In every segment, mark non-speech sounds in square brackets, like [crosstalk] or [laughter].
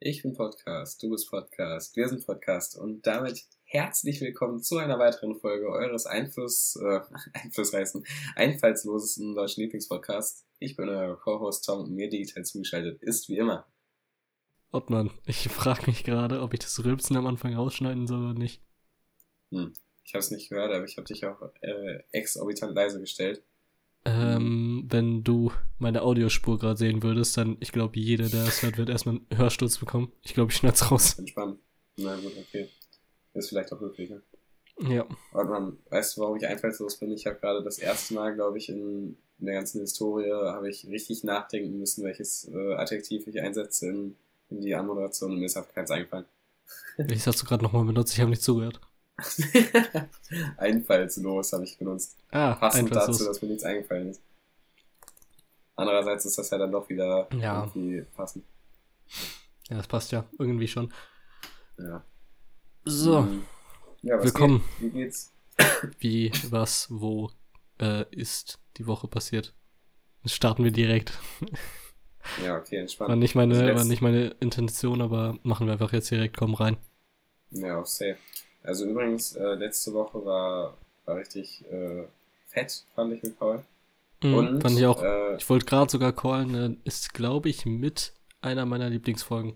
Ich bin Podcast, du bist Podcast, wir sind Podcast und damit herzlich willkommen zu einer weiteren Folge eures Einfluss, äh, [laughs] einflussreichsten, einfallslosesten deutschen Lieblingspodcasts. Ich bin euer Co-Host Tom und mir digital zugeschaltet ist wie immer. Ottmann, ich frage mich gerade, ob ich das Rülpsen am Anfang rausschneiden soll oder nicht. Hm, ich habe es nicht gehört, aber ich habe dich auch äh, exorbitant leise gestellt. Ähm, wenn du meine Audiospur gerade sehen würdest, dann, ich glaube, jeder, der es hört, wird erstmal einen Hörsturz bekommen. Ich glaube, ich schneid's raus. Entspannt. Na gut, okay. Ist vielleicht auch möglich, ne? Ja. Und man, weißt du, warum ich einfallslos bin? Ich habe gerade das erste Mal, glaube ich, in, in der ganzen Historie, habe ich richtig nachdenken müssen, welches äh, Adjektiv ich einsetze in, in die Anmoderation und mir ist einfach keins eingefallen. Ich hast du gerade nochmal benutzt, ich habe nicht zugehört. [laughs] Einfallslos habe ich benutzt. Ah, Passend dazu, dass mir nichts eingefallen ist. Andererseits ist das ja dann doch wieder Ja. irgendwie passend. Ja, das passt ja irgendwie schon. Ja. So, Hm. Ja, was willkommen. Geht? Wie geht's? [coughs] wie, was, wo äh, ist die Woche passiert? Starten wir direkt. [laughs] Ja, okay, entspannt. War nicht Also meine, jetzt- war nicht meine Intention, aber machen wir einfach jetzt direkt, komm rein. Ja, safe. Also übrigens, äh, letzte Woche war, war richtig äh, fett, fand ich mit Paul. Mhm, Und, fand ich auch. Äh, Ich wollte gerade sogar callen, äh, ist, glaube ich, mit einer meiner Lieblingsfolgen.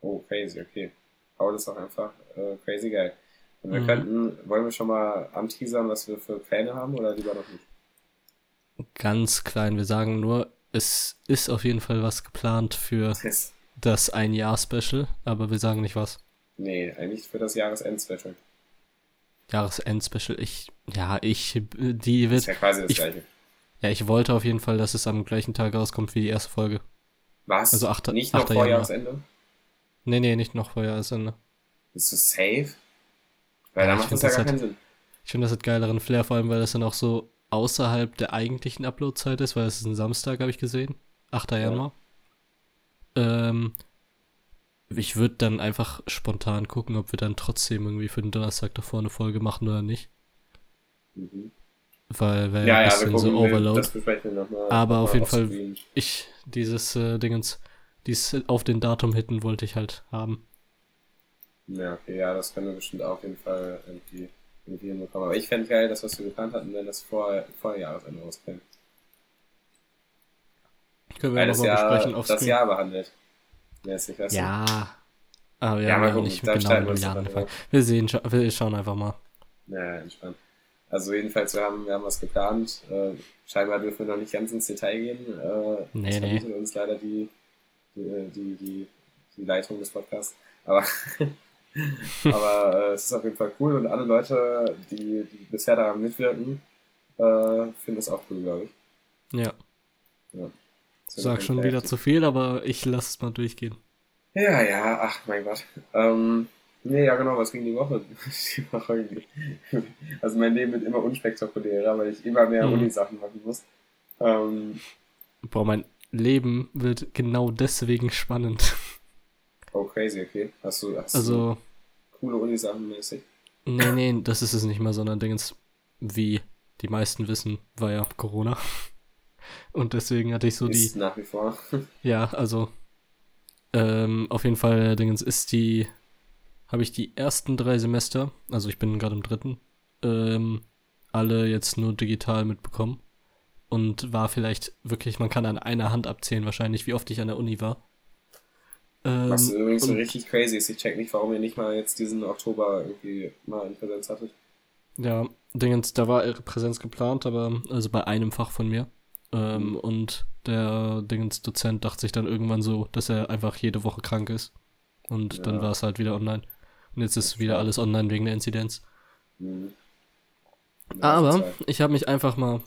oh, crazy, okay. Paul ist auch einfach äh, crazy geil. Und wir Mhm. könnten, wollen wir schon mal anteasern, was wir für Pläne haben oder lieber noch nicht? Ganz klein, wir sagen nur, es ist auf jeden Fall was geplant für Das, [laughs] das Ein-Jahr-Special, aber wir sagen nicht was. Nee, eigentlich für das Jahresend-Special. Jahresend-Special, ich, ja, ich, die Ist wird, ja quasi das ich- gleiche. ja, ich wollte auf jeden Fall, dass es am gleichen Tag rauskommt wie die erste Folge. Was? also achter- nicht noch achter vor Januar. Jahresende? Nee, nee, nicht noch vor Jahresende. Bist du safe? Weil Ja, dann ich macht das ja das gar hat- keinen Sinn. Ich finde, das hat geileren Flair, vor allem, weil das dann auch so außerhalb der eigentlichen Upload-Zeit ist, weil es ist ein Samstag, habe ich gesehen. 8. Ja. Januar. Ähm, ich würde dann einfach spontan gucken, ob wir dann trotzdem irgendwie für den Donnerstag davor eine Folge machen oder nicht. Mhm. Weil wäre Ja, ein ja, bisschen gucken, so Overload. nochmal. Aber auf jeden Fall-. Ich, dieses äh, Dingens, dieses auf den Datum hitten wollte ich halt haben. Ja, okay, ja, das können wir bestimmt auch auf jeden Fall irgendwie, irgendwie hinbekommen. Aber ich fände geil, das, was wir geplant hatten, wenn das vor, vor Jahresende rauskäme. Können wir ja nochmal besprechen auf das. Jahr behandelt. Mäßig? Ja. Aber wir Ja, haben ja nicht genau mit dann angefangen. Wir sehen, wir schauen einfach mal. Ja, entspannt. Also jedenfalls, wir haben, wir haben was geplant. Äh, scheinbar dürfen wir noch nicht ganz ins Detail gehen. Äh, Nee, das nee. uns leider die, die, die, die, die Leitung des Podcasts. Aber, [laughs] aber äh, es ist auf jeden Fall cool und alle Leute, die, die bisher daran mitwirken, äh, finden es auch cool, glaube ich. Ja. Ja. Sag schon wieder zu viel, aber ich lasse es mal durchgehen. Ja, ja, ach mein Gott. Ähm, nee, ja genau, was ging die Woche? [laughs] Die Woche irgendwie. Also mein Leben wird immer unspektakulärer, weil ich immer mehr Mhm. Uni-Sachen machen muss. Ähm, Boah, mein Leben wird genau deswegen spannend. oh, crazy, okay. Hast du, hast du Also, coole Uni-Sachen mäßig? nee, nee, das ist es nicht mal, sondern Dingens, wie die meisten wissen, war ja Corona. Und deswegen hatte ich so die, Ist nach wie vor. [laughs] ja, also, ähm, auf jeden Fall, Dingens, ist die, habe ich die ersten drei Semester, also ich bin gerade im dritten, ähm, alle jetzt nur digital mitbekommen. Und war vielleicht wirklich, man kann an einer Hand abzählen wahrscheinlich, wie oft ich an der Uni war. Ähm, Was übrigens so richtig crazy ist. Ich check nicht, warum ihr nicht mal jetzt diesen Oktober irgendwie mal in Präsenz hattet. Ja, Dingens, da war ihre Präsenz geplant, aber also bei einem Fach von mir. Ähm, Mhm. Und der Dingens Dozent dachte sich dann irgendwann so, dass er einfach jede Woche krank ist. Und dann Ja. war es halt wieder online. Und jetzt ist wieder alles online wegen der Inzidenz. Mhm. Aber Zeit. ich habe mich einfach mal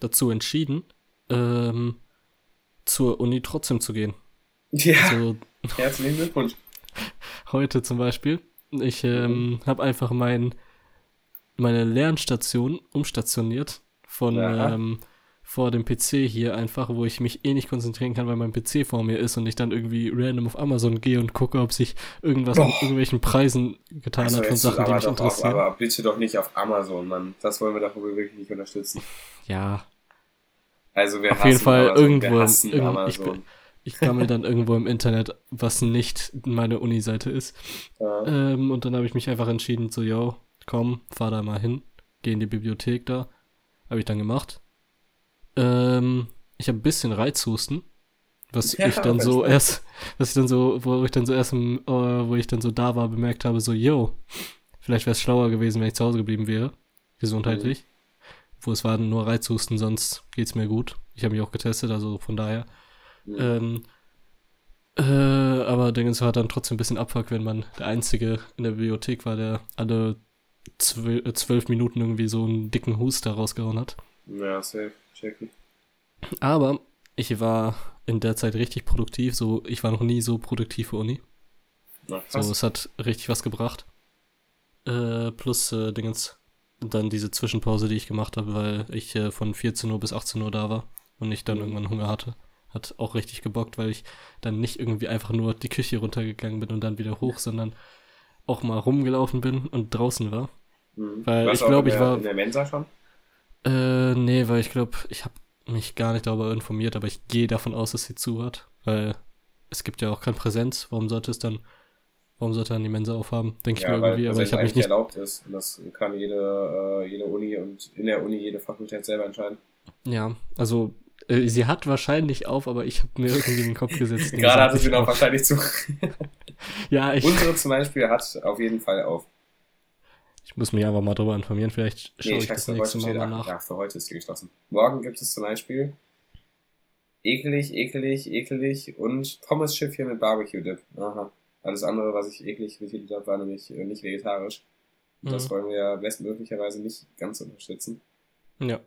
dazu entschieden, ähm, zur Uni trotzdem zu gehen. Ja, So [laughs] herzlichen Glückwunsch. [laughs] heute zum Beispiel. Ich ähm, habe einfach mein, meine Lernstation umstationiert von ähm, vor dem PC hier einfach, wo ich mich eh nicht konzentrieren kann, weil mein PC vor mir ist und ich dann irgendwie random auf Amazon gehe und gucke, ob sich irgendwas mit Boah. irgendwelchen Preisen getan Also hat von Sachen, die mich doch interessieren. Auf, aber bitte doch nicht auf Amazon, Mann. Das wollen wir doch wirklich nicht unterstützen. ja, Also wir Auf jeden Fall Amazon, irgendwo Amazon. ich ich gammel dann irgendwo im Internet, was nicht meine Uni-Seite ist. Ja. Ähm, und dann habe ich mich einfach entschieden, so, yo, komm, fahr da mal hin, geh in die Bibliothek da. Habe ich dann gemacht. Ähm, ich habe ein bisschen Reizhusten, was Ja, ich dann so spannend. erst, was ich dann so, wo ich dann so erst, im, äh, wo ich dann so da war, bemerkt habe, so, yo, vielleicht wäre es schlauer gewesen, wenn ich zu Hause geblieben wäre, gesundheitlich. Wo es war nur Reizhusten, sonst geht's mir gut. Ich habe mich auch getestet, also von daher. Mhm. Ähm, äh, aber Dingens war dann trotzdem ein bisschen Abfuck, wenn man der Einzige in der Bibliothek war, der alle zwölf, äh, zwölf Minuten irgendwie so einen dicken Huster rausgehauen hat. Ja, safe. Checken. Aber ich war in der Zeit richtig produktiv. So, ich war noch nie so produktiv für Uni. Na, So, es hat richtig was gebracht. Äh, plus äh, Dingens. dann diese Zwischenpause, die ich gemacht habe, weil ich äh, von 14 Uhr bis 18 Uhr da war und ich dann Mhm. irgendwann Hunger hatte. Hat auch richtig gebockt, weil ich dann nicht irgendwie einfach nur die Küche runtergegangen bin und dann wieder hoch, sondern auch mal rumgelaufen bin und draußen war. Mhm. weil Warst ich du auch glaub, in ich war- In der Mensa schon? Äh, nee, weil ich glaube, ich habe mich gar nicht darüber informiert, aber ich gehe davon aus, dass sie zu hat, weil es gibt ja auch kein Präsenz. Warum sollte es dann, warum sollte dann die Mensa aufhaben? Denke ich Ja, mir weil irgendwie, aber ich habe mich nicht. erlaubt ist. Und das kann jede, äh, jede Uni und in der Uni jede Fakultät selber entscheiden. Ja, also äh, sie hat wahrscheinlich auf, aber ich habe mir irgendwie in den Kopf gesetzt. [laughs] Gerade hat hatte sie noch wahrscheinlich zu. [laughs] Ja, ich, Unsere zum Beispiel hat auf jeden Fall auf. Ich muss mich einfach mal drüber informieren. Vielleicht schaue Nee, ich scheiße, das nächste heute Mal mal ach, nach. Ja, für heute ist die geschlossen. Morgen gibt es zum Beispiel ekelig, ekelig, ekelig und Pommes-Schiffchen mit Barbecue-Dip. Aha. Alles andere, was ich eklig betitelt habe, war nämlich äh, nicht vegetarisch. Und Das Mhm. wollen wir ja bestmöglicherweise nicht ganz unterstützen. Ja.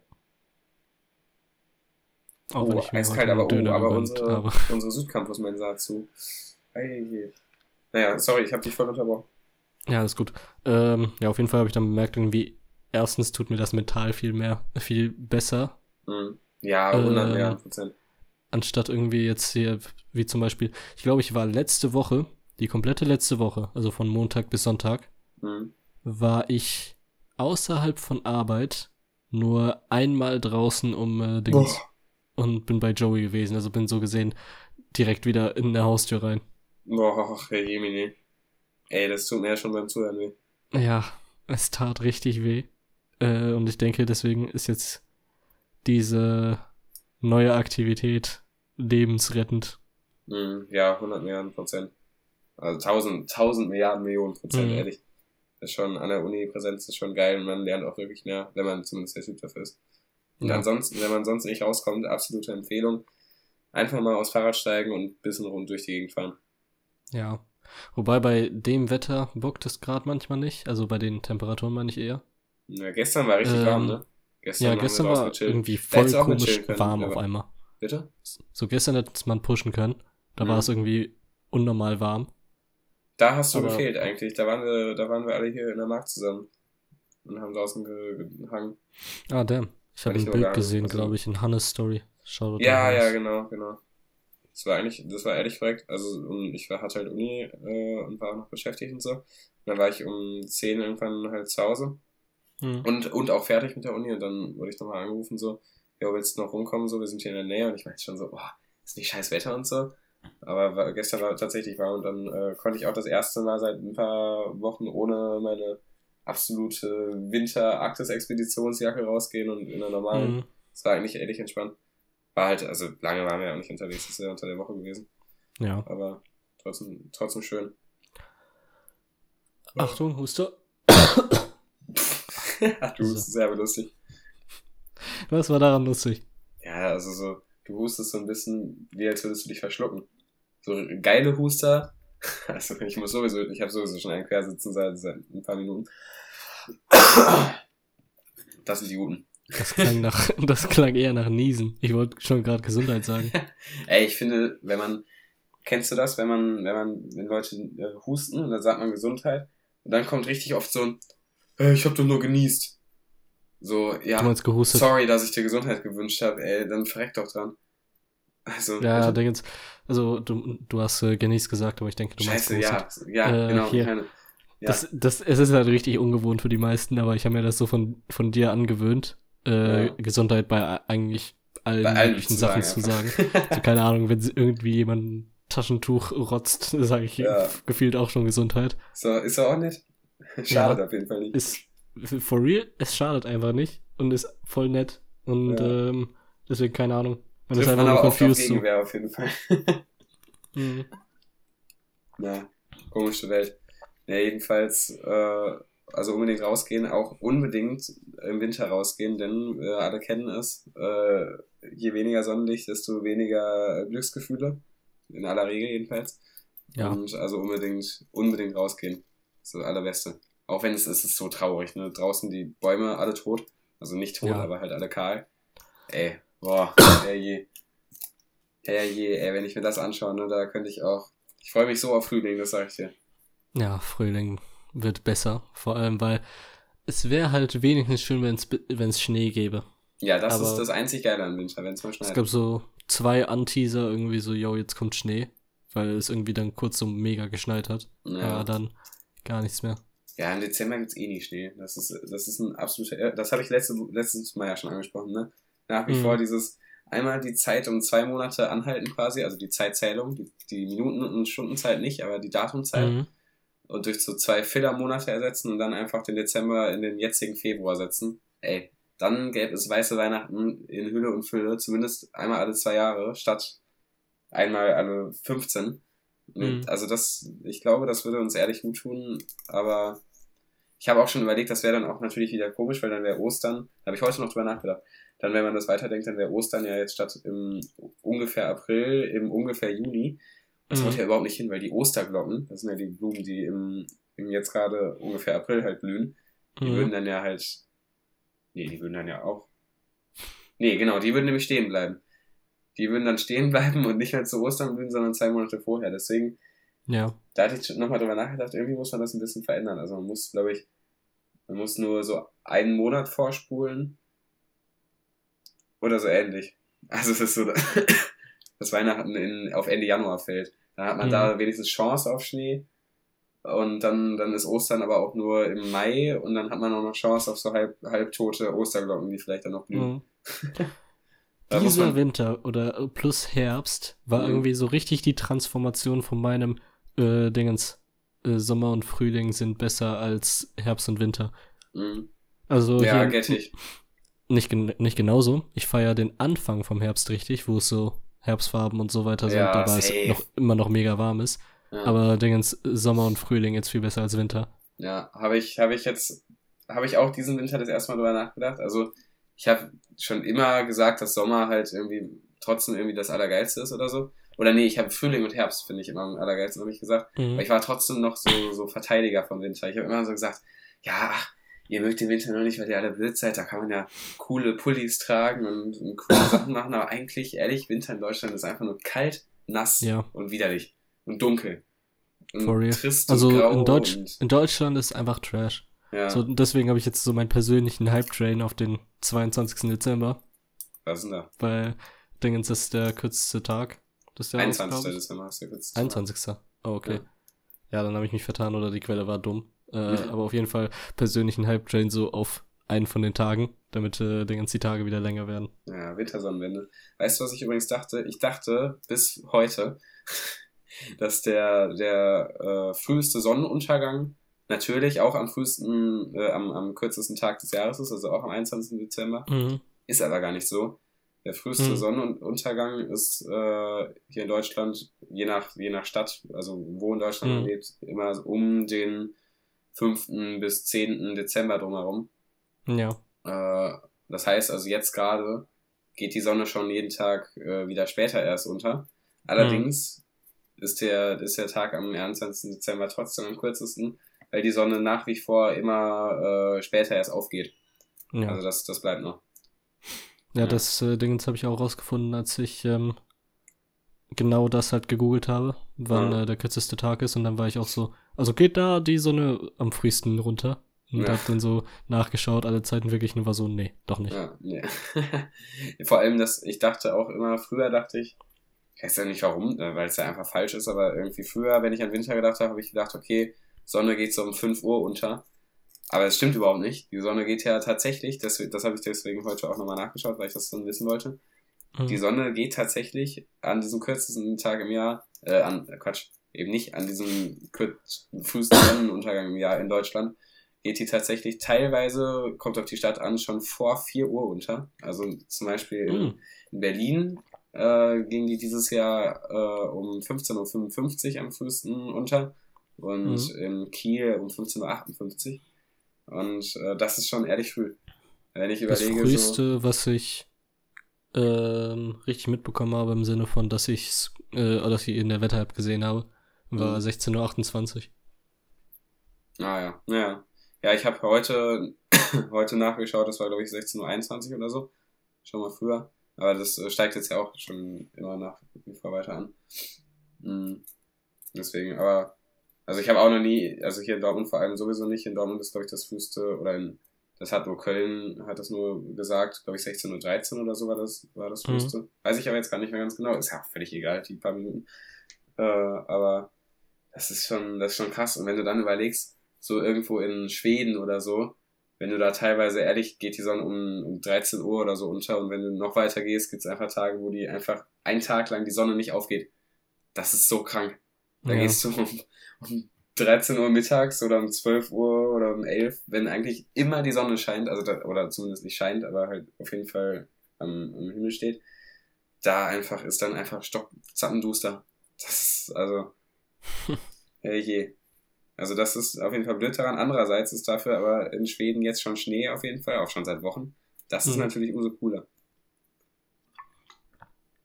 Auch Oh, ich eiskalt, aber, oh, aber unsere, habe. unsere Südcampus-Mensa zu. Ei, Naja, sorry, ich habe dich voll unterbrochen. Ja, ist gut. Ähm, ja, auf jeden Fall habe ich dann bemerkt, irgendwie, erstens tut mir das mental viel mehr, viel besser, Mhm. Ja, 100 Ähm, Milliarden Prozent. anstatt irgendwie jetzt hier, wie zum Beispiel, ich glaube, ich war letzte Woche, die komplette letzte Woche, also von Montag bis Sonntag, Mhm. war ich außerhalb von Arbeit nur einmal draußen um äh, Dings und bin bei Joey gewesen. Also bin so gesehen direkt wieder in der Haustür rein. Boah, Herr Jemini. Ey, das tut mir ja schon beim Zuhören weh. Ja, es tat richtig weh. Äh, und ich denke, deswegen ist jetzt diese neue Aktivität lebensrettend. Mhm. Ja, 100 Milliarden Prozent. Also 1000, 1000 Milliarden Millionen Prozent, Mhm. ehrlich. Das ist schon, an der Uni Präsenz ist schon geil und man lernt auch wirklich mehr, wenn man zumindest der Typ dafür ist. Und Ja. ansonsten, wenn man sonst nicht rauskommt, absolute Empfehlung. Einfach mal aufs Fahrrad steigen und ein bisschen rund durch die Gegend fahren. Ja. Wobei bei dem Wetter bockt es gerade manchmal nicht. Also bei den Temperaturen meine ich eher. Ja, gestern war richtig Ähm, warm, ne? Gestern ja, gestern war irgendwie voll komisch können, warm auf einmal. Bitte? So gestern hätte man pushen können. Da Mhm. war es irgendwie unnormal warm. Da hast du Aber- gefehlt eigentlich. Da waren wir, da waren wir alle hier in der Markt zusammen. Und haben draußen ge gehangen. Ah, damn. Ich habe ein Bild gesehen, glaube ich, in Hannes Story. Shoutout Ja, ja, genau, genau. Das war eigentlich, das war ehrlich korrekt. Also und ich war, hatte halt Uni äh, und war auch noch beschäftigt und so. Und dann war ich um 10 irgendwann halt zu Hause Hm. und, und auch fertig mit der Uni und dann wurde ich nochmal angerufen so, ja, willst du noch rumkommen so, wir sind hier in der Nähe und ich meinte schon so, boah, ist nicht scheiß Wetter und so. Aber war, gestern war tatsächlich warm und dann äh, konnte ich auch das erste Mal seit ein paar Wochen ohne meine absolute Winter-Arktis-Expeditionsjacke rausgehen und in einer normalen Mhm. es war eigentlich ehrlich entspannt. War halt, also lange waren wir ja auch nicht unterwegs, das ist ja unter der Woche gewesen. Ja. Aber trotzdem, trotzdem schön. Achtung, Huster. [laughs] du So. bist sehr lustig. Was war daran lustig? Ja, also so, du hustest so ein bisschen, wie als würdest du dich verschlucken. So geile Huster. [laughs] Also ich muss sowieso, ich habe sowieso schon einen Quersitzen seit, seit ein paar Minuten. Das sind die guten. Das klang, nach, [laughs] das klang eher nach Niesen. Ich wollte schon gerade Gesundheit sagen. [laughs] Ey, ich finde, wenn man, kennst du das, wenn man, wenn man, wenn Leute äh, husten und dann sagt man Gesundheit und dann kommt richtig oft so ein, äh, ich hab doch nur genießt. So, Du ja, meinst gehustet? sorry, dass ich dir Gesundheit gewünscht habe, ey, dann verreck doch dran. Also, Ja, denk jetzt, also du, du hast äh, genießt gesagt, aber ich denke, du meinst scheiße, ja, ja, Äh, genau, hier. ich meine, ja. Das, das, es ist halt richtig ungewohnt für die meisten, aber ich habe mir das so von, von dir angewöhnt. Äh, Ja. Gesundheit bei eigentlich allen, allen möglichen zu Sachen sagen zu sagen. so, [laughs] keine Ahnung, wenn sie irgendwie jemand ein Taschentuch rotzt, [laughs] sage ich Ja. gefühlt auch schon Gesundheit. So, ist er auch nicht? Schadet Ja. auf jeden Fall nicht. Ist for real, es schadet einfach nicht und ist voll nett. Und Ja. ähm, deswegen, keine Ahnung. Man Trifft ist man einfach aber nur auf confused. So. Gegenwehr auf jeden Fall. [laughs] Mhm. Ja, komische Welt. Ja, jedenfalls, äh, also unbedingt rausgehen, auch unbedingt im Winter rausgehen, denn äh, alle kennen es, äh, je weniger Sonnenlicht, desto weniger Glücksgefühle. In aller Regel jedenfalls. Ja. Und also unbedingt, unbedingt rausgehen. Das ist das Allerbeste. Auch wenn es, es ist so traurig, ne? Draußen die Bäume alle tot. Also nicht tot, Ja. aber halt alle kahl. Ey, boah, herrje. Herrje, ey, wenn ich mir das anschaue, ne, da könnte ich auch. Ich freue mich so auf Frühling, das sag ich dir. ja, Frühling wird besser. Vor allem, weil es wäre halt wenigstens schön, wenn es Schnee gäbe. Ja, das Aber- ist das einzig Geile am Winter, wenn es mal Es schneit. gab so zwei Anteaser irgendwie so, yo, jetzt kommt Schnee. Weil es irgendwie dann kurz so mega geschneit hat. Ja. Aber dann gar nichts mehr. Ja, im Dezember gibt's eh nie Schnee. Das ist, das ist ein absoluter, äh, das habe ich letzte, letztens mal ja schon angesprochen, ne? Nach wie Mhm. vor dieses, einmal die Zeit um zwei Monate anhalten quasi, also die Zeitzählung, die, die Minuten- und Stundenzeit nicht, aber die Datumzeit Mhm. Und durch so zwei Filler-Monate ersetzen und dann einfach den Dezember in den jetzigen Februar setzen. Ey, dann gäbe es weiße Weihnachten in Hülle und Fülle, zumindest einmal alle zwei Jahre, statt einmal alle 15. Mhm. Also das, ich glaube, das würde uns ehrlich gut tun, aber ich habe auch schon überlegt, das wäre dann auch natürlich wieder komisch, weil dann wäre Ostern, da habe ich heute noch drüber nachgedacht, dann wenn man das weiterdenkt, dann wäre Ostern ja jetzt statt im ungefähr April, im ungefähr Juni. Das Mhm. haut ja überhaupt nicht hin, weil die Osterglocken, das sind ja die Blumen, die im, im jetzt gerade ungefähr April halt blühen, die Mhm. würden dann ja halt, nee, die würden dann ja auch, nee, genau, die würden nämlich stehen bleiben. Die würden dann stehen [laughs] bleiben und nicht mehr zu Ostern blühen, sondern zwei Monate vorher. Deswegen, Ja. da hatte ich nochmal drüber nachgedacht, irgendwie muss man das ein bisschen verändern. Also man muss, glaube ich, man muss nur so einen Monat vorspulen oder so ähnlich. Also es ist so, [laughs] dass Weihnachten in, auf Ende Januar fällt. Dann hat man Mhm. da wenigstens Chance auf Schnee. Und dann, dann ist Ostern aber auch nur im Mai und dann hat man auch noch Chance auf so halb, halbtote Osterglocken, die vielleicht dann noch blühen. Mhm. [laughs] Dieser man- Winter oder äh, plus Herbst war Mhm. irgendwie so richtig die Transformation von meinem äh, Dingens. Äh, Sommer und Frühling sind besser als Herbst und Winter. Mhm. Also Ja, hier get ich. nicht, nicht genauso. Ich feiere den Anfang vom Herbst richtig, wo es so Herbstfarben und so weiter sind, Ja, dabei es noch immer noch mega warm ist. Ja. Aber Dingens Sommer und Frühling jetzt viel besser als Winter. Ja, habe ich, habe ich jetzt, habe ich auch diesen Winter das erste Mal drüber nachgedacht. Also ich habe schon immer gesagt, dass Sommer halt irgendwie trotzdem irgendwie das Allergeilste ist oder so. Oder nee, ich habe Frühling und Herbst, finde ich immer am allergeilsten, habe ich gesagt. Mhm. Aber ich war trotzdem noch so, so Verteidiger vom Winter. Ich habe immer so gesagt, ja, ach, ihr mögt den Winter nur nicht, weil ihr alle blöd seid. Da kann man ja coole Pullis tragen und, und coole Sachen machen. Aber eigentlich, ehrlich, Winter in Deutschland ist einfach nur kalt, nass Ja. und widerlich. Und dunkel. Und For real. trist Also und grau in, Deutsch, und, in Deutschland ist einfach Trash. ja. So, deswegen habe ich jetzt so meinen persönlichen Hype-Train auf den 22. Dezember, Was ist denn da? weil Dingens ist der kürzeste Tag des Jahres, 21. glaub ich. Dezember hast du kurz. 21. Oh, okay. Ja. Ja, dann habe ich mich vertan oder die Quelle war dumm. Äh. Aber auf jeden Fall persönlichen Hype-Train so auf einen von den Tagen, damit äh, die Tage wieder länger werden. Ja, Wintersonnenwende. Weißt du, was ich übrigens dachte? Ich dachte bis heute, [laughs] dass der, der äh, früheste Sonnenuntergang natürlich auch am frühesten, äh, am, am kürzesten Tag des Jahres ist, also auch am 21. Dezember. Mhm. Ist aber gar nicht so. Der früheste Mhm. Sonnenuntergang ist äh, hier in Deutschland, je nach, je nach Stadt, also wo in Deutschland man Mhm. lebt, immer um den 5. bis 10. Dezember drumherum. Ja. Äh, das heißt also jetzt gerade geht die Sonne schon jeden Tag äh, wieder später erst unter. Allerdings ist, der, ist der Tag am 21. Dezember trotzdem am kürzesten, weil die Sonne nach wie vor immer äh, später erst aufgeht. Ja. Also das, das bleibt noch. Ja, Ja. das äh, Dingens habe ich auch rausgefunden, als ich ähm, genau das halt gegoogelt habe, wann Ja. äh, der kürzeste Tag ist. Und dann war ich auch so, also geht da die Sonne am frühesten runter? Und Ja. hab dann so nachgeschaut, alle Zeiten wirklich und war so, nee, doch nicht. Ja, nee. [laughs] Vor allem, dass ich dachte auch immer, früher dachte ich, ich weiß ja nicht warum, äh, weil es ja einfach falsch ist, aber irgendwie früher, wenn ich an Winter gedacht habe, habe ich gedacht, okay, Sonne geht so um 5 Uhr unter. Aber es stimmt überhaupt nicht. Die Sonne geht ja tatsächlich, das, das habe ich deswegen heute auch nochmal nachgeschaut, weil ich das dann wissen wollte. Mhm. Die Sonne geht tatsächlich an diesem kürzesten Tag im Jahr, äh, an, Quatsch, eben nicht an diesem frühesten Sonnenuntergang im Jahr in Deutschland, geht die tatsächlich teilweise, kommt auf die Stadt an, schon vor 4 Uhr unter. Also zum Beispiel mhm. in Berlin äh, ging die dieses Jahr äh, um 15.55 Uhr am frühesten unter und mhm. in Kiel um 15.58 Uhr. Und äh, das ist schon ehrlich früh. Wenn ich überlege. Das früheste, so, was ich ähm, richtig mitbekommen habe, im Sinne von, dass ich äh, dass ich in der Wetter-App gesehen habe, war mhm. 16.28 Uhr. Ah ja, ja. Ja, ich habe heute, [coughs] heute nachgeschaut, das war glaube ich 16.21 Uhr oder so. Schon mal früher. Aber das äh, steigt jetzt ja auch schon immer nach wie vor weiter an. Mhm. Deswegen, aber, also ich habe auch noch nie, also hier in Dortmund vor allem sowieso nicht. In Dortmund ist, glaube ich, das früheste, oder in, das hat nur Köln, hat das nur gesagt, glaube ich, 16.13 Uhr oder so war das, war das früheste. Mhm. Weiß ich aber jetzt gar nicht mehr ganz genau. Ist ja völlig egal, die paar Minuten. Äh, aber das ist schon, das ist schon krass. Und wenn du dann überlegst, so irgendwo in Schweden oder so, wenn du da teilweise, ehrlich, geht die Sonne um, um 13 Uhr oder so unter und wenn du noch weiter gehst, gibt es einfach Tage, wo die einfach einen Tag lang die Sonne nicht aufgeht. Das ist so krank. Da ja. gehst du um, um 13 Uhr mittags oder um 12 Uhr oder um 11, wenn eigentlich immer die Sonne scheint, also da, oder zumindest nicht scheint, aber halt auf jeden Fall am, am Himmel steht, da einfach ist dann einfach stock zappenduster. Das ist, also, [laughs] je. Also das ist auf jeden Fall blöd daran. Andererseits ist dafür aber in Schweden jetzt schon Schnee auf jeden Fall, auch schon seit Wochen. Das ist mhm. natürlich umso cooler.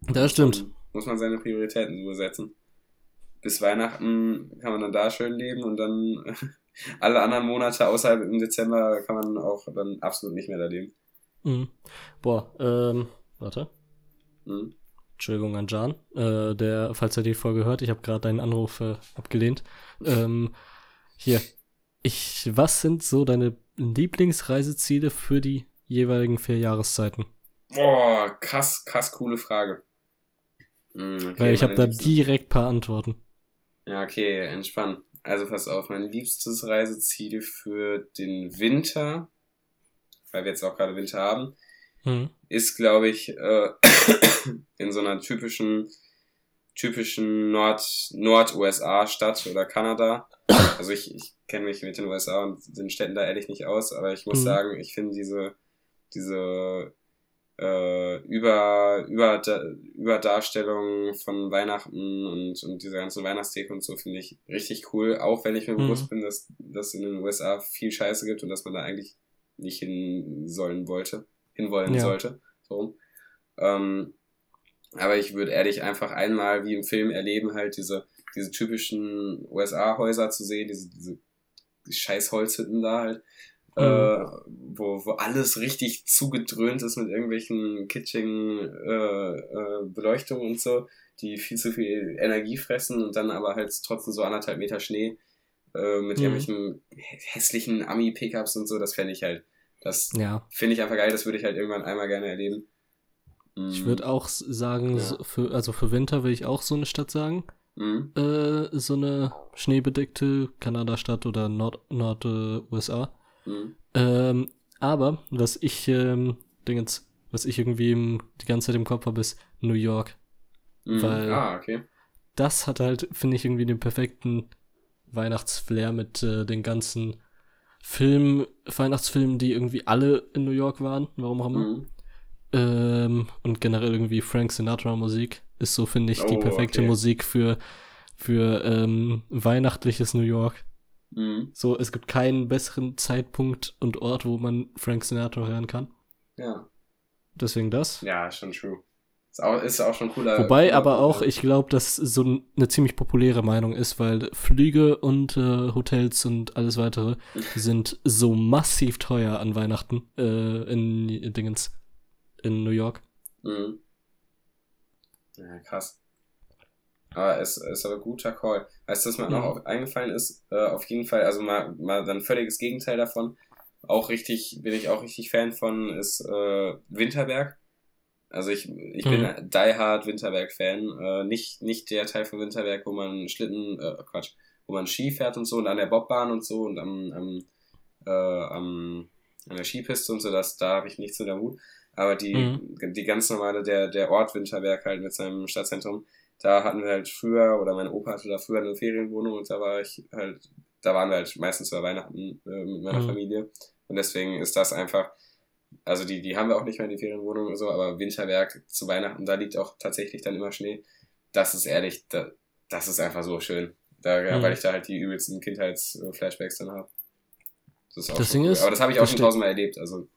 Das stimmt. muss man seine Prioritäten so setzen. Bis Weihnachten kann man dann da schön leben und dann [laughs] alle anderen Monate außerhalb im Dezember kann man auch dann absolut nicht mehr da leben. Mhm. Boah, ähm, warte. Mhm. Entschuldigung an Jan, äh, der, falls er die Folge hört, ich habe gerade deinen Anruf äh, abgelehnt. Ähm, hier. Ich, was sind so deine Lieblingsreiseziele für die jeweiligen vier Jahreszeiten? Boah, krass, krass coole Frage. Hm, okay, Weil ich habe da direkt paar Antworten. Ja, okay, entspannt. Also pass auf, mein liebstes Reiseziel für den Winter, weil wir jetzt auch gerade Winter haben, mhm. ist, glaube ich, äh, [coughs] in so einer typischen, typischen Nord, Nord-USA-Stadt oder Kanada. Also ich, ich kenne mich mit den USA und den Städten da ehrlich nicht aus, aber ich muss mhm. sagen, ich finde diese, diese äh, über, über, Überdarstellung von Weihnachten und, und diese ganzen Weihnachtstheke und so finde ich richtig cool, auch wenn ich mir mhm. bewusst bin, dass dass in den USA viel Scheiße gibt und dass man da eigentlich nicht hin sollen wollte, hinwollen ja. sollte. So. Ähm, aber ich würde ehrlich einfach einmal wie im Film erleben, halt diese diese typischen USA-Häuser zu sehen, diese, diese scheiß Holzhütten da halt, mhm. äh, wo, wo alles richtig zugedröhnt ist mit irgendwelchen kitschigen äh, äh, Beleuchtungen und so, die viel zu viel Energie fressen und dann aber halt trotzdem so anderthalb Meter Schnee äh, mit mhm. irgendwelchen hässlichen Ami-Pickups und so, das fände ich halt, das ja. finde ich einfach geil, das würde ich halt irgendwann einmal gerne erleben. Ich mhm. würde auch sagen, ja. so für, also für Winter will ich auch so eine Stadt sagen. Mhm. Äh, so eine schneebedeckte Kanada-Stadt oder Nord-USA. Nord, mhm. ähm, aber was ich, ähm, Dingens, was ich irgendwie im, die ganze Zeit im Kopf habe, ist New York. Mhm. Weil ah, okay. das hat halt, finde ich, irgendwie den perfekten Weihnachtsflair mit äh, den ganzen Film, Weihnachtsfilmen, die irgendwie alle in New York waren, warum auch immer. Mhm. Ähm, und generell irgendwie Frank Sinatra Musik ist so, finde ich, oh, die perfekte okay. Musik für, für ähm, weihnachtliches New York. Mhm. So, es gibt keinen besseren Zeitpunkt und Ort, wo man Frank Sinatra hören kann. Ja. Deswegen das. Ja, schon true. Ist auch, ist auch schon cooler. Wobei cooler aber auch, ich glaube, dass so eine ziemlich populäre Meinung ist, weil Flüge und äh, Hotels und alles weitere [laughs] sind so massiv teuer an Weihnachten äh, in Dingens in New York. Mhm. Ja, krass. Aber es ist aber guter Call. Weißt du, was mir mhm. noch eingefallen ist? Äh, auf jeden Fall, also mal, mal dann völliges Gegenteil davon. Auch richtig, bin ich auch richtig Fan von, ist äh, Winterberg. Also ich, ich mhm. bin die Hard Winterberg-Fan. Äh, nicht, nicht der Teil von Winterberg, wo man Schlitten, äh, Quatsch, wo man Ski fährt und so und an der Bobbahn und so und am, am, äh, am an der Skipiste und so, das, da habe ich nichts zu der Hut. Aber die, mhm. die ganz normale, der, der Ort Winterberg halt mit seinem Stadtzentrum, da hatten wir halt früher, oder mein Opa hatte da früher eine Ferienwohnung und da war ich halt, da waren wir halt meistens über Weihnachten äh, mit meiner mhm. Familie. Und deswegen ist das einfach, also die, die haben wir auch nicht mehr in die Ferienwohnung und so, aber Winterberg zu Weihnachten, da liegt auch tatsächlich dann immer Schnee. Das ist ehrlich, da, das ist einfach so schön. Da, mhm. Weil ich da halt die übelsten Kindheitsflashbacks dann habe. Das, ist auch das Ding cool. ist, aber das habe ich auch schon tausendmal erlebt. Also.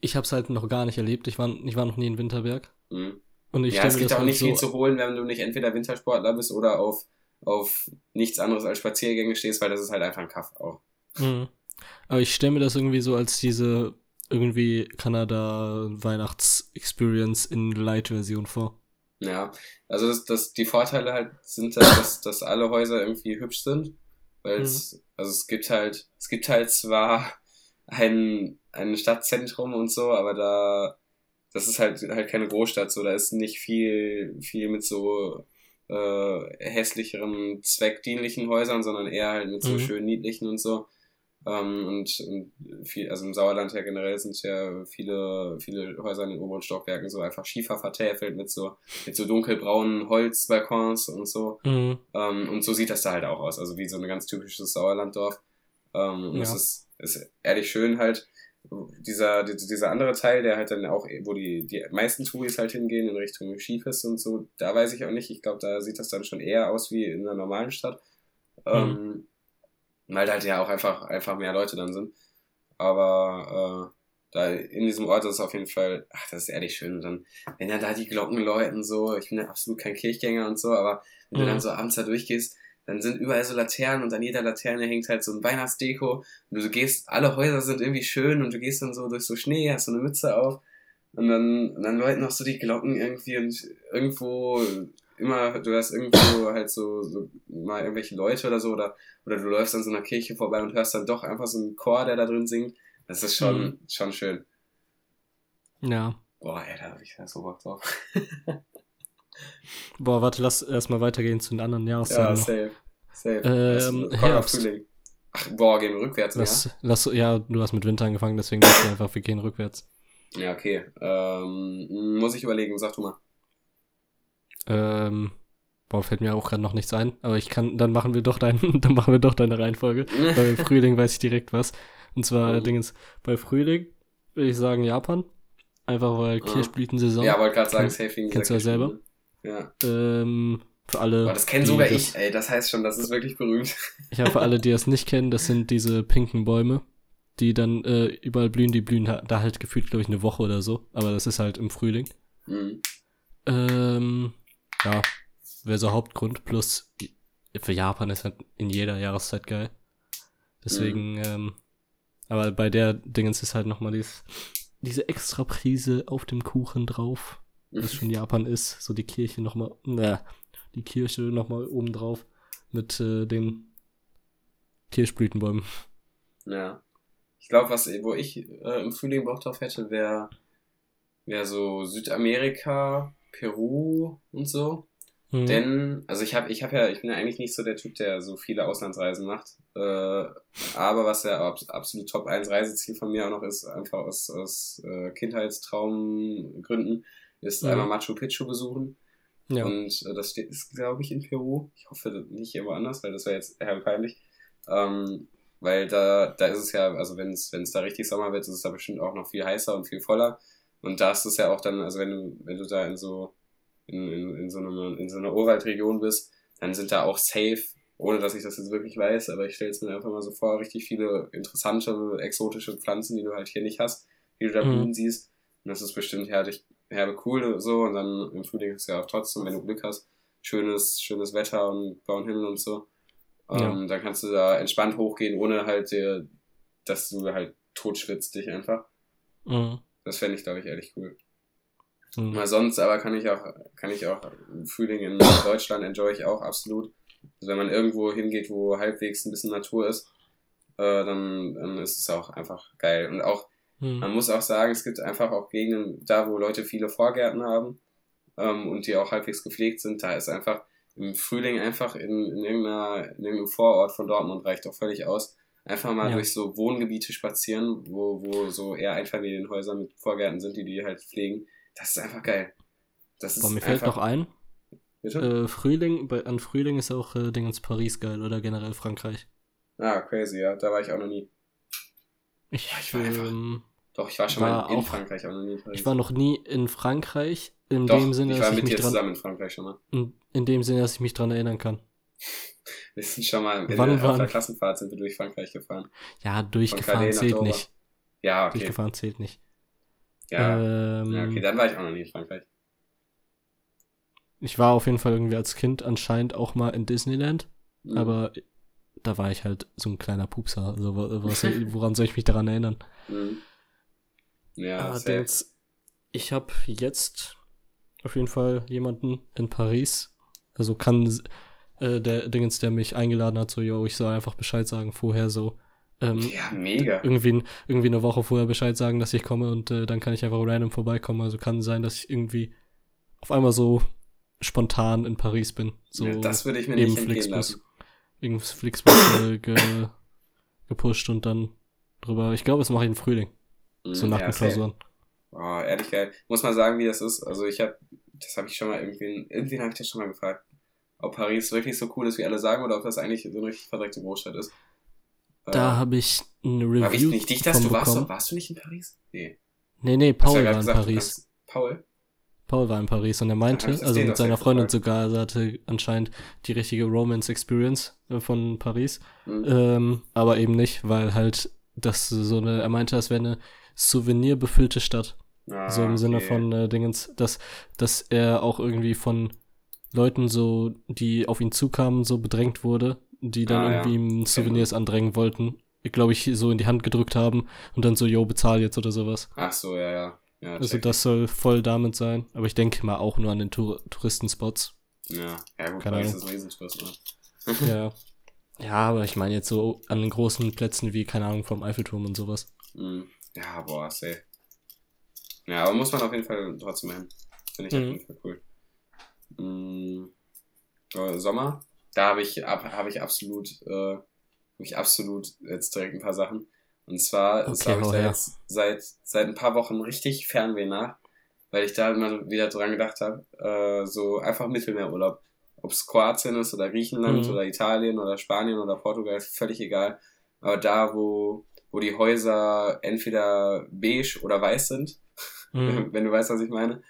Ich habe es halt noch gar nicht erlebt. Ich war, ich war noch nie in Winterberg. Mhm. Und ich ja, es gibt auch halt nicht so viel zu holen, wenn du nicht entweder Wintersportler bist oder auf, auf nichts anderes als Spaziergänge stehst, weil das ist halt einfach ein Kaff auch. Mhm. Aber ich stelle mir das irgendwie so als diese irgendwie Kanada Weihnachts-Experience in Light-Version vor. Ja, also das, das, die Vorteile halt sind halt, dass, dass alle Häuser irgendwie hübsch sind. Weil es, mhm. also es gibt halt, es gibt halt zwar ein, ein Stadtzentrum und so, aber da, das ist halt halt keine Großstadt, so, da ist nicht viel, viel mit so äh, hässlicheren, zweckdienlichen Häusern, sondern eher halt mit so mhm. schön niedlichen und so. Ähm, und, und viel, also im Sauerland ja generell sind ja viele, viele Häuser in den oberen Stockwerken so einfach Schiefer vertäfelt mit so, mit so dunkelbraunen Holzbalkons und so. Mhm. Ähm, und so sieht das da halt auch aus, also wie so ein ganz typisches Sauerlanddorf. Ähm, und ja. das ist, ist ehrlich schön halt. Dieser, dieser andere Teil, der halt dann auch, wo die, die meisten Touris halt hingehen in Richtung Skifest und so, da weiß ich auch nicht. Ich glaube, da sieht das dann schon eher aus wie in einer normalen Stadt. Mhm. Ähm, weil halt ja auch einfach, einfach mehr Leute dann sind. Aber äh, da in diesem Ort ist es auf jeden Fall, ach, das ist ehrlich schön. Und dann, wenn dann da die Glocken läuten, so, ich bin ja absolut kein Kirchgänger und so, aber wenn mhm. du dann mhm. so abends da durchgehst, dann sind überall so Laternen und an jeder Laterne hängt halt so ein Weihnachtsdeko und du gehst, alle Häuser sind irgendwie schön und du gehst dann so durch so Schnee, hast so eine Mütze auf und dann, und dann läuten noch so die Glocken irgendwie und irgendwo immer, du hast irgendwo halt so, so mal irgendwelche Leute oder so, oder, oder du läufst an so einer Kirche vorbei und hörst dann doch einfach so einen Chor, der da drin singt. Das ist schon, mhm. schon schön. Ja. Boah, ey, da hab ich so Bock drauf. [laughs] Boah, warte, lass erstmal weitergehen zu den anderen Jahreszeiten. Ja, safe. Safe. Ähm, Herbst. Ach, boah, gehen wir rückwärts, lass, ja? Lass, ja, du hast mit Winter angefangen, deswegen lass einfach, wir gehen rückwärts. Ja, okay. Ähm, muss ich überlegen, sag du mal. Ähm, boah, fällt mir auch gerade noch nichts ein, aber ich kann, dann machen wir doch dein, [laughs] dann machen wir doch deine Reihenfolge. [laughs] im Frühling weiß ich direkt was. Und zwar oh. Dingens, bei Frühling würde ich sagen Japan. Einfach weil Kirschblütensaison. Ja, wollte gerade sagen, safe Kennst du ja selber? Ja. Ähm, für alle. Boah, das kennen sogar das, ich, ey, das heißt schon, das ist wirklich berühmt. Ja, für alle, die das nicht kennen, das sind diese pinken Bäume, die dann äh, überall blühen. Die blühen da halt gefühlt, glaube ich, eine Woche oder so. Aber das ist halt im Frühling. Mhm. Ähm, ja, wäre so Hauptgrund. Plus für Japan ist halt in jeder Jahreszeit geil. Deswegen, mhm. ähm, aber bei der Dingens ist halt nochmal dieses, diese extra Prise auf dem Kuchen drauf, was schon Japan ist. So die Kirche nochmal, na, die Kirche nochmal oben drauf mit äh, den Kirschblütenbäumen. Ja. Ich glaube, was, wo ich äh, im Frühling Bock drauf hätte, wäre wär so Südamerika, Peru und so. Mhm. Denn, also ich habe ich hab ja, ich bin ja eigentlich nicht so der Typ, der so viele Auslandsreisen macht. Äh, aber was ja ab, absolut Top 1 Reiseziel von mir auch noch ist, einfach aus, aus äh, Kindheitstraumgründen, ist mhm. einmal Machu Picchu besuchen. Ja. Und äh, das steht, ist, glaube ich, in Peru. Ich hoffe nicht irgendwo anders, weil das wäre jetzt eher peinlich. Ähm, weil da, da ist es ja, also wenn es da richtig Sommer wird, ist es da bestimmt auch noch viel heißer und viel voller. Und da ist es ja auch dann, also wenn du, wenn du da in so, in, in, in so einer, in so einer Urwaldregion bist, dann sind da auch safe, ohne dass ich das jetzt wirklich weiß, aber ich stelle es mir einfach mal so vor, richtig viele interessante, exotische Pflanzen, die du halt hier nicht hast, die du da blühen mhm. siehst. Und das ist bestimmt herrlich, herbe cool so. Und dann im Frühling ist ja auch trotzdem, wenn du Glück hast, schönes, schönes Wetter und blauen Himmel und so. Ja. Ähm, dann kannst du da entspannt hochgehen, ohne halt dir, dass du halt totschwitzt dich einfach. Mhm. Das fände ich, glaube ich, ehrlich cool. Mhm. Mal sonst aber kann ich auch, kann ich auch Frühling in Deutschland enjoy ich auch absolut. Also wenn man irgendwo hingeht, wo halbwegs ein bisschen Natur ist, äh, dann, dann ist es auch einfach geil. Und auch, mhm. man muss auch sagen, es gibt einfach auch Gegenden, da wo Leute viele Vorgärten haben ähm, und die auch halbwegs gepflegt sind, da ist einfach im Frühling einfach in, in, irgendeiner, in irgendeinem Vorort von Dortmund reicht auch völlig aus, Einfach mal Ja. durch so Wohngebiete spazieren, wo, wo so eher Einfamilienhäuser mit Vorgärten sind, die die halt pflegen. Das ist einfach geil. Das ist Boah, mir fällt noch ein, Bitte? äh, Frühling, bei, an Frühling ist auch äh, Dingens Paris geil oder generell Frankreich. ah, crazy, ja. Da war ich auch noch nie. Ich, ich war einfach- ähm, Doch, ich war schon War mal in auch- Frankreich, aber noch nie in Paris. ich war noch nie in Frankreich, in Doch, dem Sinne, ich war dass ich mit mich dir dran, zusammen in Frankreich schon mal. in, in dem Sinne, dass ich mich dran erinnern kann. [laughs] Wir sind schon mal in, Wann auf der Klassenfahrt sind wir durch Frankreich gefahren. Ja, durchgefahren zählt nicht. Ja, okay. Durchgefahren zählt nicht. Ja, ähm, ja, okay, dann war ich auch noch nie in Frankreich. Ich war auf jeden Fall irgendwie als Kind anscheinend auch mal in Disneyland, Mhm. aber da war ich halt so ein kleiner Pupser. Also wa- was, woran soll ich mich daran erinnern? Mhm. Ja. Allerdings, ich habe jetzt auf jeden Fall jemanden in Paris. Also kann äh, der Dingens, der mich eingeladen hat, so, yo, ich soll einfach Bescheid sagen vorher so. Ähm, Ja, mega. irgendwie, irgendwie eine Woche vorher Bescheid sagen, dass ich komme und äh, dann kann ich einfach random vorbeikommen. Also kann sein, dass ich irgendwie auf einmal so spontan in Paris bin. So ja, das würde ich mir nicht entgehen Flixbus. lassen. Irgend Flixbus äh, ge, gepusht und dann drüber. Ich glaube, das mache ich im Frühling. Mhm, So nach ja, den. Klausuren. Oh, ehrlich geil. Muss mal sagen, wie das ist. Also ich habe, das habe ich schon mal irgendwen, irgendwen habe ich das schon mal gefragt, ob Paris wirklich so cool ist, wie alle sagen, oder ob das eigentlich so eine richtig verdreckte Großstadt ist. Da Äh, habe ich eine Review War ich nicht dich, dass du warst? bekommen. Warst du nicht in Paris? Nee. Nee, nee, Paul war in gesagt, Paris. Paul? Paul war in Paris und er meinte, also mit seiner Freundin gefragt. sogar, also er hatte anscheinend die richtige Romance Experience äh, von Paris. Hm. Ähm, aber eben nicht, weil halt das so eine, er meinte, das wäre eine souvenirbefüllte Stadt. Ah, so im Sinne okay. von äh, Dingens, dass, dass er auch irgendwie von Leuten so, die auf ihn zukamen, so bedrängt wurde, die dann Ah, irgendwie ihm Souvenirs andrängen wollten, glaube ich, so in die Hand gedrückt haben und dann so, yo, bezahl jetzt oder sowas. Ach so, ja, ja. ja Also check. das soll voll damit sein. Aber ich denke mal auch nur an den Tour Touristenspots. Ja, ja gut, Keine Ahnung. ist ein Riesenschloss, ne? [laughs] ja. Ja, aber ich meine jetzt so an den großen Plätzen wie, keine Ahnung, vom Eiffelturm und sowas. Mhm. Ja, boah, safe. Ja, aber muss man auf jeden Fall trotzdem hin. Finde ich auf Mhm. jeden Fall cool. Mhm. Äh, Sommer, da habe ich, ab, habe ich absolut, äh, habe ich absolut jetzt direkt ein paar Sachen. Und zwar Okay, habe ich da jetzt seit, seit ein paar Wochen richtig Fernweh nach, weil ich da immer wieder dran gedacht habe, äh, so einfach Mittelmeerurlaub. Ob es Kroatien ist oder Griechenland Mhm. oder Italien oder Spanien oder Portugal, völlig egal. Aber da, wo, wo die Häuser entweder beige oder weiß sind, Mhm. [laughs] wenn du weißt, was ich meine,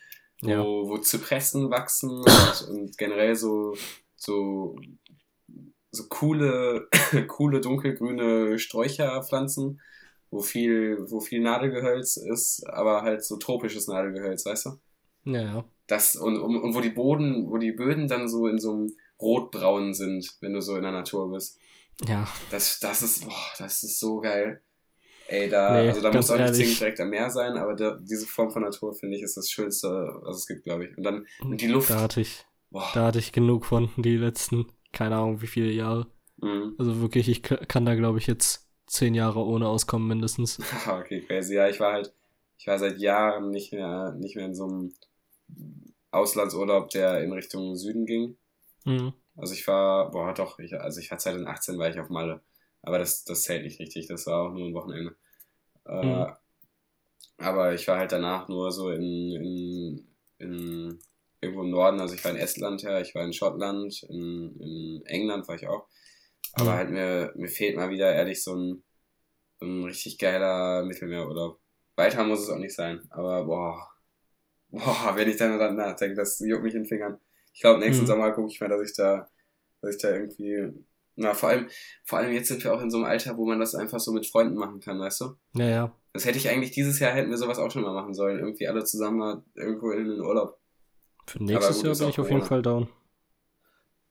wo, Ja. wo Zypressen wachsen und, und generell so, so, so coole, [coughs] coole dunkelgrüne Sträucherpflanzen, wo viel, wo viel Nadelgehölz ist, aber halt so tropisches Nadelgehölz, weißt du? Ja, ja. Das, und, und, und wo die Boden, wo die Böden dann so in so einem rotbraun sind, wenn du so in der Natur bist. Ja. Das, das ist, boah, das ist so geil. Ey, da, Nee, also da muss auch nicht zwingend direkt am Meer sein, aber da, diese Form von Natur, finde ich, ist das Schönste, was es gibt, glaube ich. Und dann, und die Luft. Da hatte ich, Boah. da hatte ich genug von die letzten, keine Ahnung, wie viele Jahre. Mhm. Also wirklich, ich kann da, glaube ich, jetzt zehn Jahre ohne auskommen mindestens. [laughs] okay, crazy. Ja, ich war halt, ich war seit Jahren nicht mehr, nicht mehr in so einem Auslandsurlaub, der in Richtung Süden ging. Mhm. Also ich war, boah, doch, ich, also ich war 2018 war ich auf Malle. Aber das, das zählt nicht richtig, das war auch nur ein Wochenende. Äh, Mhm. Aber ich war halt danach nur so in, in, in irgendwo im Norden, also ich war in Estland, ja, ich war in Schottland, in, in England war ich auch. Aber Mhm. halt mir, mir fehlt mal wieder ehrlich so ein, ein richtig geiler Mittelmeerurlaub. Weiter muss es auch nicht sein, aber boah, boah, wenn ich dann daran nachdenke, das juckt mich in den Fingern. Ich glaube, nächsten Mhm. Sommer gucke ich mal, dass ich da, dass ich da irgendwie, na, vor allem, vor allem jetzt sind wir auch in so einem Alter, wo man das einfach so mit Freunden machen kann, weißt du? Ja, ja. Das hätte ich eigentlich dieses Jahr, hätten wir sowas auch schon mal machen sollen. Irgendwie alle zusammen mal irgendwo in den Urlaub. Für nächstes gut, Jahr bin ich auf jeden. Fall down.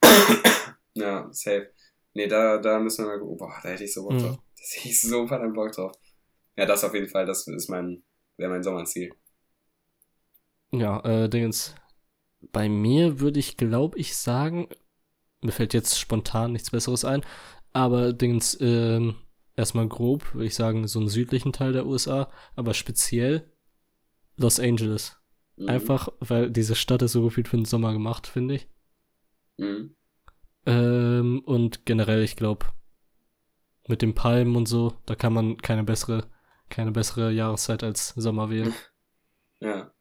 [coughs] Ja, safe. Nee, da, da müssen wir mal gucken. Boah, da hätte ich so Bock Mhm. drauf. Da hätte ich so verdammt Bock drauf. Ja, das auf jeden Fall, das ist mein, wäre mein Sommerziel. Ja, äh, Dingens. Bei mir würde ich, glaube ich, sagen, mir fällt jetzt spontan nichts Besseres ein, aber Dingens, ähm, erstmal grob, würde ich sagen, so einen südlichen Teil der USA, aber speziell Los Angeles. Mhm. Einfach, weil diese Stadt ist so gefühlt für den Sommer gemacht, finde ich. Mhm. Ähm, und generell, ich glaube, mit den Palmen und so, da kann man keine bessere, keine bessere Jahreszeit als Sommer wählen. [laughs] Ja.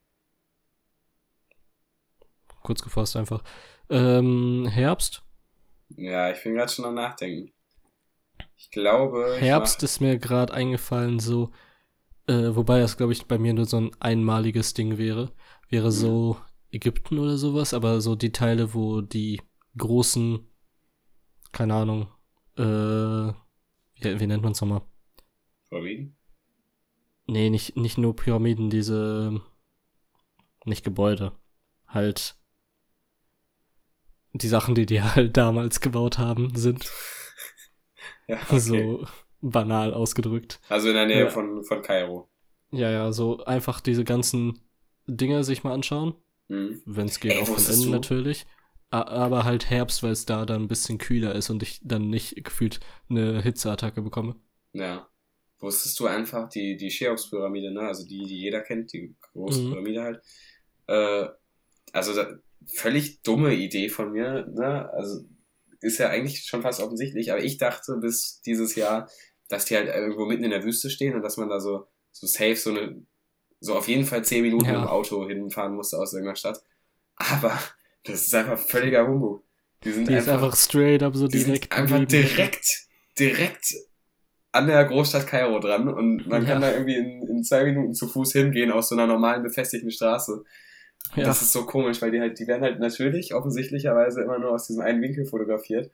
Kurz gefasst einfach. Ähm, Herbst? Ja, ich bin gerade schon am Nachdenken. Ich glaube. ich Herbst ist mir gerade eingefallen, so, äh, wobei das, glaube ich, bei mir nur so ein einmaliges Ding wäre. Wäre so Ägypten oder sowas, aber so die Teile, wo die großen, keine Ahnung, äh, wie, wie nennt man es nochmal? Pyramiden? Nee, nicht, nicht nur Pyramiden, diese, nicht Gebäude, halt die Sachen, die die [laughs] halt damals gebaut haben, sind Ja, [laughs] okay. so banal ausgedrückt. Also in der Nähe Ja. von, von Kairo. Ja, ja, so einfach diese ganzen Dinge sich mal anschauen, Mhm. wenn es geht, Ey, auch von innen du- natürlich. Aber halt Herbst, weil es da dann ein bisschen kühler ist und ich dann nicht gefühlt eine Hitzeattacke bekomme. Ja. Wusstest du einfach die, die Cheops-Pyramide, ne? Also die, die jeder kennt, die große Mhm. Pyramide halt. Äh, also da, völlig dumme Idee von mir, ne? Also ist ja eigentlich schon fast offensichtlich, aber ich dachte bis dieses Jahr, dass die halt irgendwo mitten in der Wüste stehen und dass man da so, so safe so eine, so auf jeden Fall zehn Minuten Ja. im Auto hinfahren musste aus irgendeiner Stadt. Aber das ist einfach völliger Humbug. Die sind Die ist einfach straight up so direkt. einfach direkt, direkt an der Großstadt Kairo dran und man kann Ja. da irgendwie in, in zwei Minuten zu Fuß hingehen aus so einer normalen befestigten Straße. Ja. Das ist so komisch, weil die halt, die werden halt natürlich offensichtlicherweise immer nur aus diesem einen Winkel fotografiert.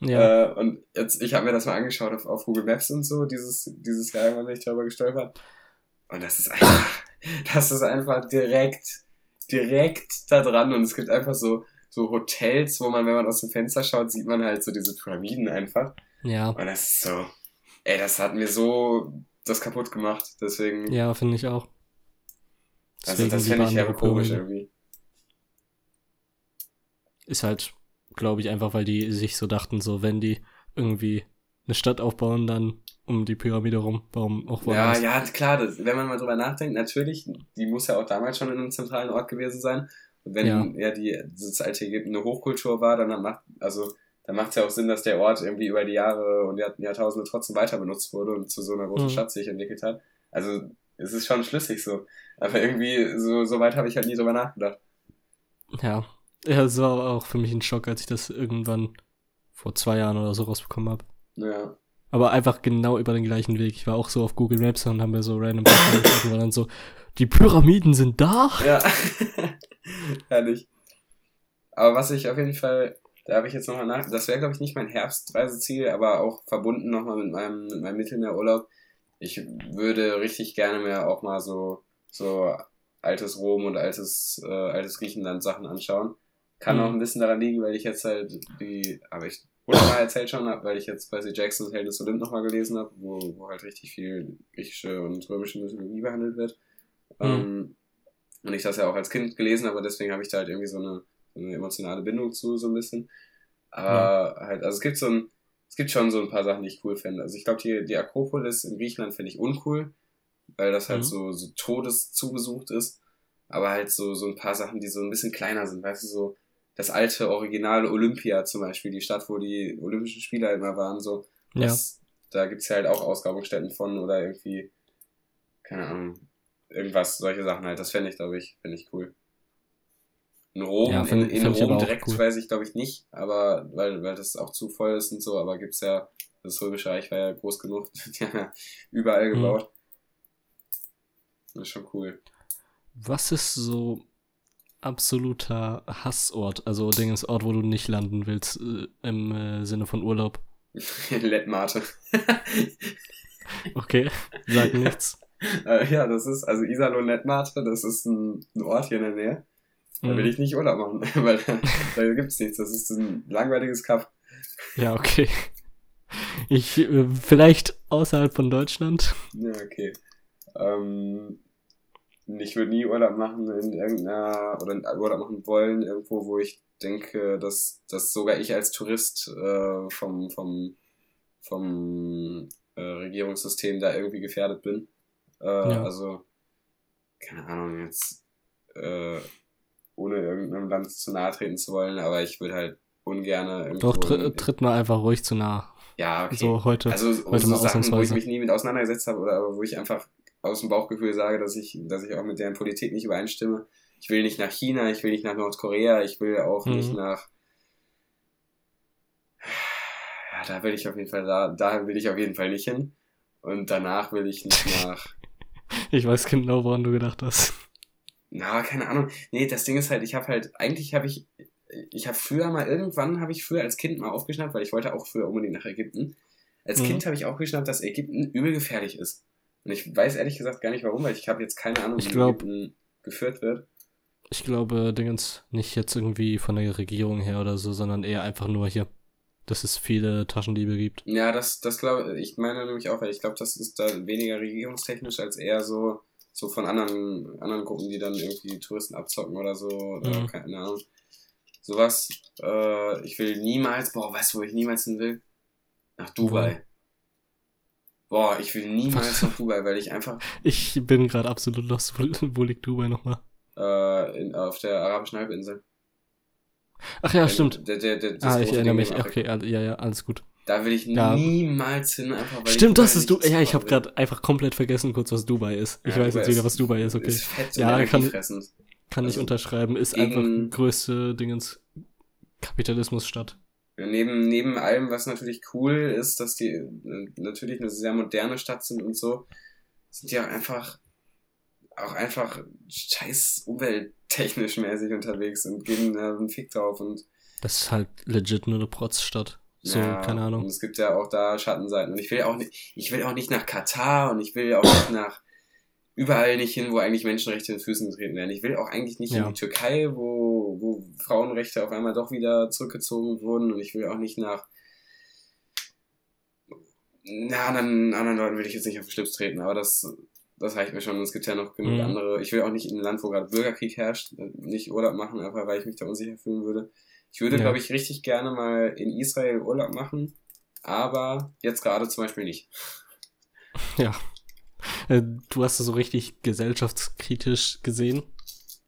ja. Äh, und jetzt, ich habe mir das mal angeschaut auf, auf Google Maps und so, dieses, dieses Jahr irgendwann bin ich darüber gestolpert. Und das ist einfach, [laughs] das ist einfach direkt, direkt da dran und es gibt einfach so, so Hotels, wo man, wenn man aus dem Fenster schaut, sieht man halt so diese Pyramiden einfach. ja. Und das ist so, ey, das hat mir so das kaputt gemacht. Deswegen, Ja, finde ich auch. Also das lieber fände ich ja komisch irgendwie. Ist halt, glaube ich, einfach, weil die sich so dachten, so, wenn die irgendwie eine Stadt aufbauen, dann um die Pyramide rum, warum auch Ja, woanders. ja, klar, das, wenn man mal drüber nachdenkt, natürlich, die muss ja auch damals schon in einem zentralen Ort gewesen sein. Und wenn Ja. ja, die das alte Ägypten eine Hochkultur war, dann macht, also, dann macht es ja auch Sinn, dass der Ort irgendwie über die Jahre und Jahr, Jahrtausende trotzdem weiter benutzt wurde und zu so einer großen Mhm. Stadt sich entwickelt hat. Also, es ist schon schlüssig so. Aber irgendwie, so, so weit habe ich halt nie drüber nachgedacht. Ja. Ja, es war auch für mich ein Schock, als ich das irgendwann vor zwei Jahren oder so rausbekommen habe. Ja. Aber einfach genau über den gleichen Weg. Ich war auch so auf Google Maps und haben mir so random und war dann so, die Pyramiden sind da? Ja. [laughs] Herrlich. Aber was ich auf jeden Fall, da habe ich jetzt nochmal nach, das wäre glaube ich nicht mein Herbstreiseziel, aber auch verbunden nochmal mit meinem, mit meinem Mittelmeerurlaub. Ich würde richtig gerne mehr auch mal so, so altes Rom und altes, äh, altes Griechenland Sachen anschauen. Kann Mhm. auch ein bisschen daran liegen, weil ich jetzt halt die, aber ich hundertmal [laughs] erzählt schon habe, weil ich jetzt Percy Jacksons Helden des Olymp nochmal gelesen habe, wo, wo halt richtig viel griechische und römische Mythologie behandelt wird. Mhm. Ähm, und ich das ja auch als Kind gelesen habe, deswegen habe ich da halt irgendwie so eine, so eine emotionale Bindung zu, so ein bisschen. Aber halt, also es gibt so ein, es gibt schon so ein paar Sachen, die ich cool finde. Also ich glaube, die, die Akropolis in Griechenland finde ich uncool, weil das halt Mhm. so, so todeszugesucht ist. Aber halt so, so ein paar Sachen, die so ein bisschen kleiner sind, weißt du, so das alte Original Olympia zum Beispiel, die Stadt, wo die Olympischen Spiele halt immer waren, so. Ja. Das, Da gibt's ja halt auch Ausgrabungsstätten von oder irgendwie, keine Ahnung, irgendwas, solche Sachen halt. Das fände ich, glaube ich, finde ich cool. In Rom, Ja, find- in, in find Rom direkt cool. weiß ich, glaube ich, nicht, aber weil, weil das auch zu voll ist und so, aber gibt's ja, das Römische Reich war ja groß genug, [laughs] die haben ja überall Mhm. Das ist schon cool. Was ist so absoluter Hassort? Also Dingens Ort, wo du nicht landen willst, äh, im äh, Sinne von Urlaub. [laughs] Lettmate. [laughs] Okay, sag nichts. [laughs] Äh, ja, das ist, also Iserlohn Lettmate, das ist ein, ein Ort hier in der Nähe. Da will Mhm. ich nicht Urlaub machen, weil da, da gibt's nichts. Das ist ein langweiliges Kaff. Ja, okay. Ich, äh, vielleicht außerhalb von Deutschland. Ja, okay. Ähm, ich würde nie Urlaub machen in irgendeiner, oder Urlaub machen wollen, irgendwo, wo ich denke, dass, dass sogar ich als Tourist äh, vom, vom, vom äh, Regierungssystem da irgendwie gefährdet bin. Äh, Ja. Also, keine Ahnung, jetzt äh, ohne irgendeinem Land zu nahe treten zu wollen, aber ich würde halt ungerne irgendwo Doch, tr tritt mal einfach ruhig zu nah. Ja, okay. So heute. Also heute so mal Sachen, wo ich mich nie mit auseinandergesetzt habe oder wo ich einfach aus dem Bauchgefühl sage, dass ich, dass ich auch mit deren Politik nicht übereinstimme. Ich will nicht nach China, ich will nicht nach Nordkorea, ich will auch Mhm. nicht nach. Ja, da will ich auf jeden Fall, da, da will ich auf jeden Fall nicht hin. Und danach will ich nicht [laughs] nach. Ich weiß genau, woran du gedacht hast. Na, keine Ahnung. Nee, das Ding ist halt, ich habe halt, eigentlich habe ich, ich habe früher mal, irgendwann habe ich früher als Kind mal aufgeschnappt, weil ich wollte auch früher unbedingt nach Ägypten. Als Mhm. Kind habe ich aufgeschnappt, dass Ägypten übel gefährlich ist. Und ich weiß ehrlich gesagt gar nicht warum, weil ich habe jetzt keine Ahnung, Ich wie glaub- Ägypten geführt wird. Ich glaube, Dingens, nicht jetzt irgendwie von der Regierung her oder so, sondern eher einfach nur hier, dass es viele Taschendiebe gibt. Ja, das, das glaube ich, meine nämlich auch, weil ich glaube, das ist da weniger regierungstechnisch als eher so, so von anderen, anderen Gruppen, die dann irgendwie Touristen abzocken oder so, oder Mhm. keine Ahnung. Sowas, äh, ich will niemals, boah, weißt du, wo ich niemals hin will? Nach Dubai. Boah, ich will niemals nach [laughs] Dubai, weil ich einfach Ich bin gerade absolut lost. Wo, wo liegt Dubai nochmal? äh, in, auf der arabischen Halbinsel. Ach ja, stimmt. Der, der, der, das Ah, ich erinnere mich. Okay, all- ja, ja, alles gut. Da will ich Ja. niemals hin, einfach weil Stimmt, ich das ist du. Ja, ich habe gerade einfach komplett vergessen, kurz was Dubai ist. Ich Ja, weiß Dubai jetzt wieder, was Dubai ist, okay. Ist fett Ja, und kann-. Kann ich also unterschreiben. Ist einfach größte Dingens Kapitalismusstadt. Neben, neben allem, was natürlich cool ist, dass die äh, natürlich eine sehr moderne Stadt sind und so, sind die auch einfach, auch einfach scheiß umwelttechnisch mäßig unterwegs und geben da einen Fick drauf und Das ist halt legit nur eine Protzstadt. So, ja, keine Und Ahnung. es gibt ja auch da Schattenseiten. Und ich will auch nicht, ich will auch nicht nach Katar und ich will auch nicht nach überall nicht hin, wo eigentlich Menschenrechte in Füßen getreten werden. Ich will auch eigentlich nicht Ja. in die Türkei, wo, wo Frauenrechte auf einmal doch wieder zurückgezogen wurden. Und ich will auch nicht nach na, anderen, anderen Leuten will ich jetzt nicht auf den Schlips treten, aber das, das reicht mir schon. Es gibt ja noch genug Mhm. andere. Ich will auch nicht in ein Land, wo gerade Bürgerkrieg herrscht, nicht Urlaub machen, einfach weil ich mich da unsicher fühlen würde. Ich würde, Ja. glaube ich, richtig gerne mal in Israel Urlaub machen, aber jetzt gerade zum Beispiel nicht. Ja. Äh, Du hast es so richtig gesellschaftskritisch gesehen.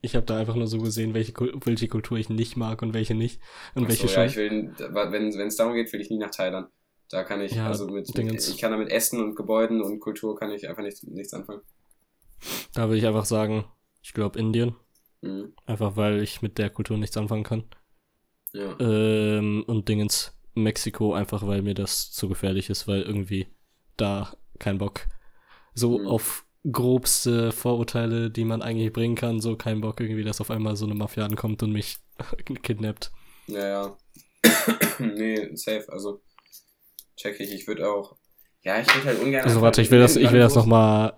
Ich habe da einfach nur so gesehen, welche, welche Kultur ich nicht mag und welche nicht. Und Ach welche schon. ja, ich will, wenn es darum geht, will ich nie nach Thailand. Da kann ich, Ja, also mit, mit, ich kann da mit Essen und Gebäuden und Kultur kann ich einfach nicht, nichts anfangen. Da will ich einfach sagen, ich glaube Indien. Mhm. Einfach weil ich mit der Kultur nichts anfangen kann. Ja. Ähm, und Dingens Mexiko, einfach weil mir das zu gefährlich ist, weil irgendwie da kein Bock. So Mhm. auf grobste Vorurteile, die man eigentlich bringen kann, so kein Bock irgendwie, dass auf einmal so eine Mafia ankommt und mich [laughs] kidnappt. Ja, ja. [coughs] nee, safe, also check ich. Ich würde auch. Ja, ich würde halt ungern. Also warte, ich will das, ich will das nochmal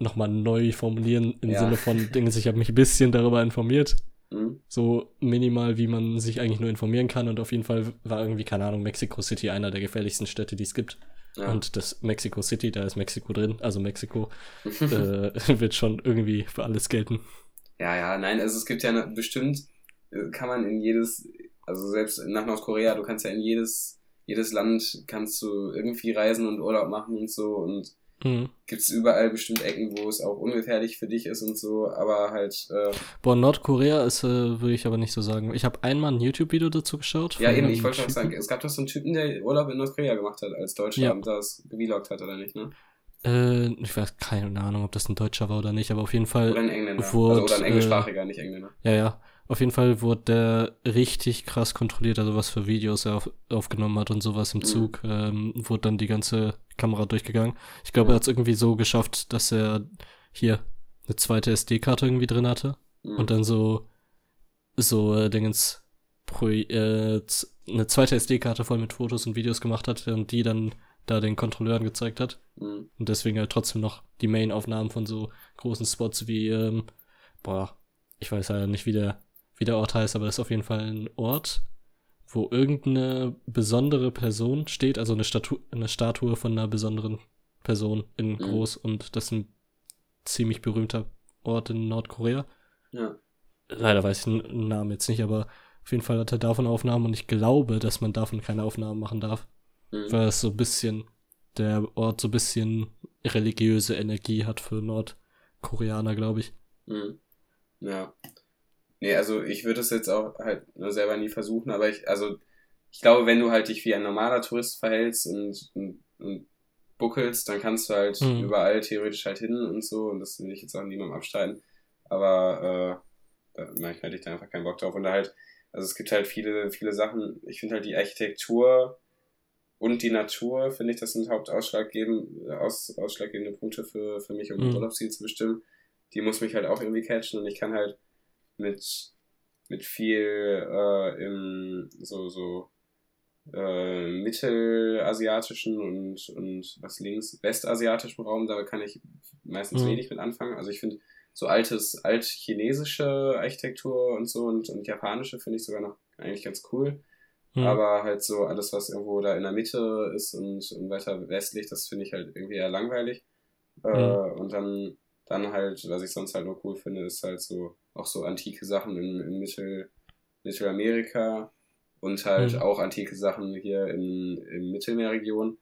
noch mal neu formulieren im Ja. Sinne von Dingens, ich habe mich ein bisschen darüber informiert. Mhm. So minimal, wie man sich eigentlich nur informieren kann. Und auf jeden Fall war irgendwie, keine Ahnung, Mexico City einer der gefährlichsten Städte, die es gibt. Ja. Und das Mexico City, da ist Mexiko drin, also Mexiko, [laughs] äh, [laughs] wird schon irgendwie für alles gelten. ja, ja, nein, also es gibt ja ne- bestimmt, äh, kann man in jedes, also selbst nach Nordkorea, du kannst ja in jedes, jedes Land kannst du irgendwie reisen und Urlaub machen und so und Mhm. gibt's überall bestimmt Ecken, wo es auch ungefährlich für dich ist und so, aber halt, äh, Boah, Nordkorea ist, äh, würde ich aber nicht so sagen. Ich habe einmal ein YouTube-Video dazu geschaut. ja eben, ich wollte schon sagen, es gab doch so einen Typen, der Urlaub in Nordkorea gemacht hat als Deutscher Ja. und das gevlogt hat, oder nicht, ne? Äh, ich weiß keine Ahnung, ob das ein Deutscher war oder nicht, aber auf jeden Fall. Oder ein Engländer. wurde, also, oder ein äh, englischsprachiger, nicht Engländer. Ja, ja. Auf jeden Fall wurde der richtig krass kontrolliert, also was für Videos er auf, aufgenommen hat und sowas im Mhm. Zug, ähm, wurde dann die ganze Kamera durchgegangen. Ich glaube, er hat es irgendwie so geschafft, dass er hier eine zweite SD-Karte irgendwie drin hatte Mhm. und dann so, so äh, Dingens, pro, äh, eine zweite SD-Karte voll mit Fotos und Videos gemacht hat und die dann da den Kontrolleuren gezeigt hat. Mhm. Und deswegen halt trotzdem noch die Main-Aufnahmen von so großen Spots wie, ähm, boah, ich weiß ja nicht, wie der, wie der Ort heißt, aber das ist auf jeden Fall ein Ort, wo irgendeine besondere Person steht, also eine, Statu eine Statue von einer besonderen Person in Mhm. groß und das ist ein ziemlich berühmter Ort in Nordkorea. Ja. Leider weiß ich den Namen jetzt nicht, aber auf jeden Fall hat er davon Aufnahmen und ich glaube, dass man davon keine Aufnahmen machen darf Mhm. weil es so ein bisschen, der Ort so ein bisschen religiöse Energie hat für Nordkoreaner, glaube ich. Mhm. Ja. Nee, also ich würde es jetzt auch halt nur selber nie versuchen, aber ich, also ich glaube, wenn du halt dich wie ein normaler Tourist verhältst und, und, und buckelst, dann kannst du halt mhm. überall theoretisch halt hin und so. Und das will ich jetzt auch niemandem abstreiten. Aber äh, manchmal hätte ich da einfach keinen Bock drauf. Und da halt, also es gibt halt viele, viele Sachen. Ich finde halt die Architektur und die Natur, finde ich, das sind hauptausschlaggebende, aus, ausschlaggebende Punkte für, für mich, um mhm. ein Urlaubsziel zu bestimmen. Die muss mich halt auch irgendwie catchen und ich kann halt mit, mit viel äh, im so, so äh, mittelasiatischen und, und was links, westasiatischen Raum, da kann ich meistens mhm. wenig mit anfangen. Also ich finde so altes, altchinesische Architektur und so und, und japanische finde ich sogar noch eigentlich ganz cool. Mhm. Aber halt so alles, was irgendwo da in der Mitte ist und, und weiter westlich, das finde ich halt irgendwie eher langweilig. Äh, mhm. Äh, und dann, dann halt, was ich sonst halt nur cool finde, ist halt so auch so antike Sachen in, in Mittel, Mittelamerika und halt mhm. auch antike Sachen hier in, in Mittelmeerregion.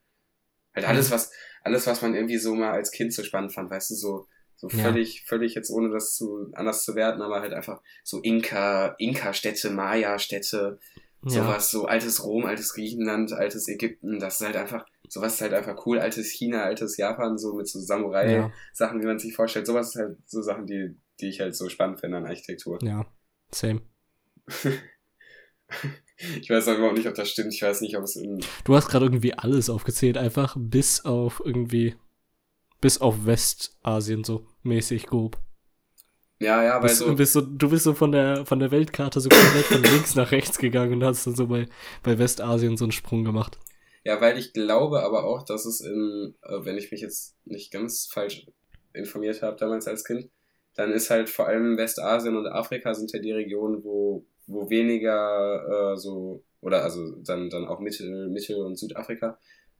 Halt alles, was, alles, was man irgendwie so mal als Kind so spannend fand, weißt du, so, so völlig, ja. völlig jetzt ohne das zu, anders zu werten, aber halt einfach so Inka, Inka-Städte, Maya-Städte, sowas, ja. so altes Rom, altes Griechenland, altes Ägypten, das ist halt einfach, sowas ist halt einfach cool, altes China, altes Japan, so mit so Samurai-Sachen, ja. wie man sich vorstellt, sowas ist halt so Sachen, die, die ich halt so spannend finde an Architektur. Ja, same. Ich weiß aber auch nicht, ob das stimmt. Ich weiß nicht, ob es in. Du hast gerade irgendwie alles aufgezählt, einfach bis auf irgendwie. Bis auf Westasien so mäßig grob. Ja, ja, weil bist, so, bist so. Du bist so von der, von der Weltkarte so komplett von links nach rechts gegangen und hast dann so bei, bei Westasien so einen Sprung gemacht. Ja, weil ich glaube aber auch, dass es in, äh, wenn ich mich jetzt nicht ganz falsch informiert habe damals als Kind, dann ist halt vor allem Westasien und Afrika sind ja die Regionen, wo wo weniger äh, so, oder also dann, dann auch Mittel, Mittel- und Südafrika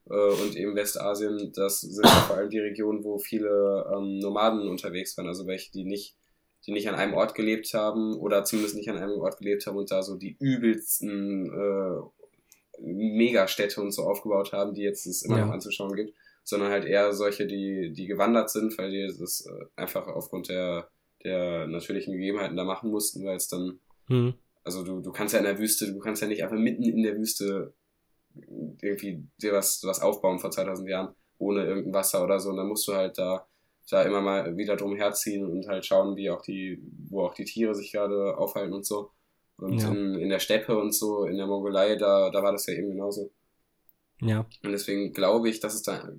äh, und eben Westasien, das sind vor allem die Regionen, wo viele ähm, Nomaden unterwegs waren, also welche, die nicht, die nicht an einem Ort gelebt haben oder zumindest nicht an einem Ort gelebt haben und da so die übelsten äh, Megastädte und so aufgebaut haben, die jetzt es immer ja. noch anzuschauen gibt, sondern halt eher solche, die, die gewandert sind, weil die das äh, einfach aufgrund der, der natürlichen Gegebenheiten da machen mussten, weil es dann mhm. Also du, du kannst ja in der Wüste, du kannst ja nicht einfach mitten in der Wüste irgendwie dir was, was aufbauen vor 2000 Jahren ohne irgendein Wasser oder so. Und dann musst du halt da, da immer mal wieder drum herziehen und halt schauen, wie auch die, wo auch die Tiere sich gerade aufhalten und so. Und ja. in, in der Steppe und so, in der Mongolei, da, da war das ja eben genauso. Ja. Und deswegen glaube ich, dass es da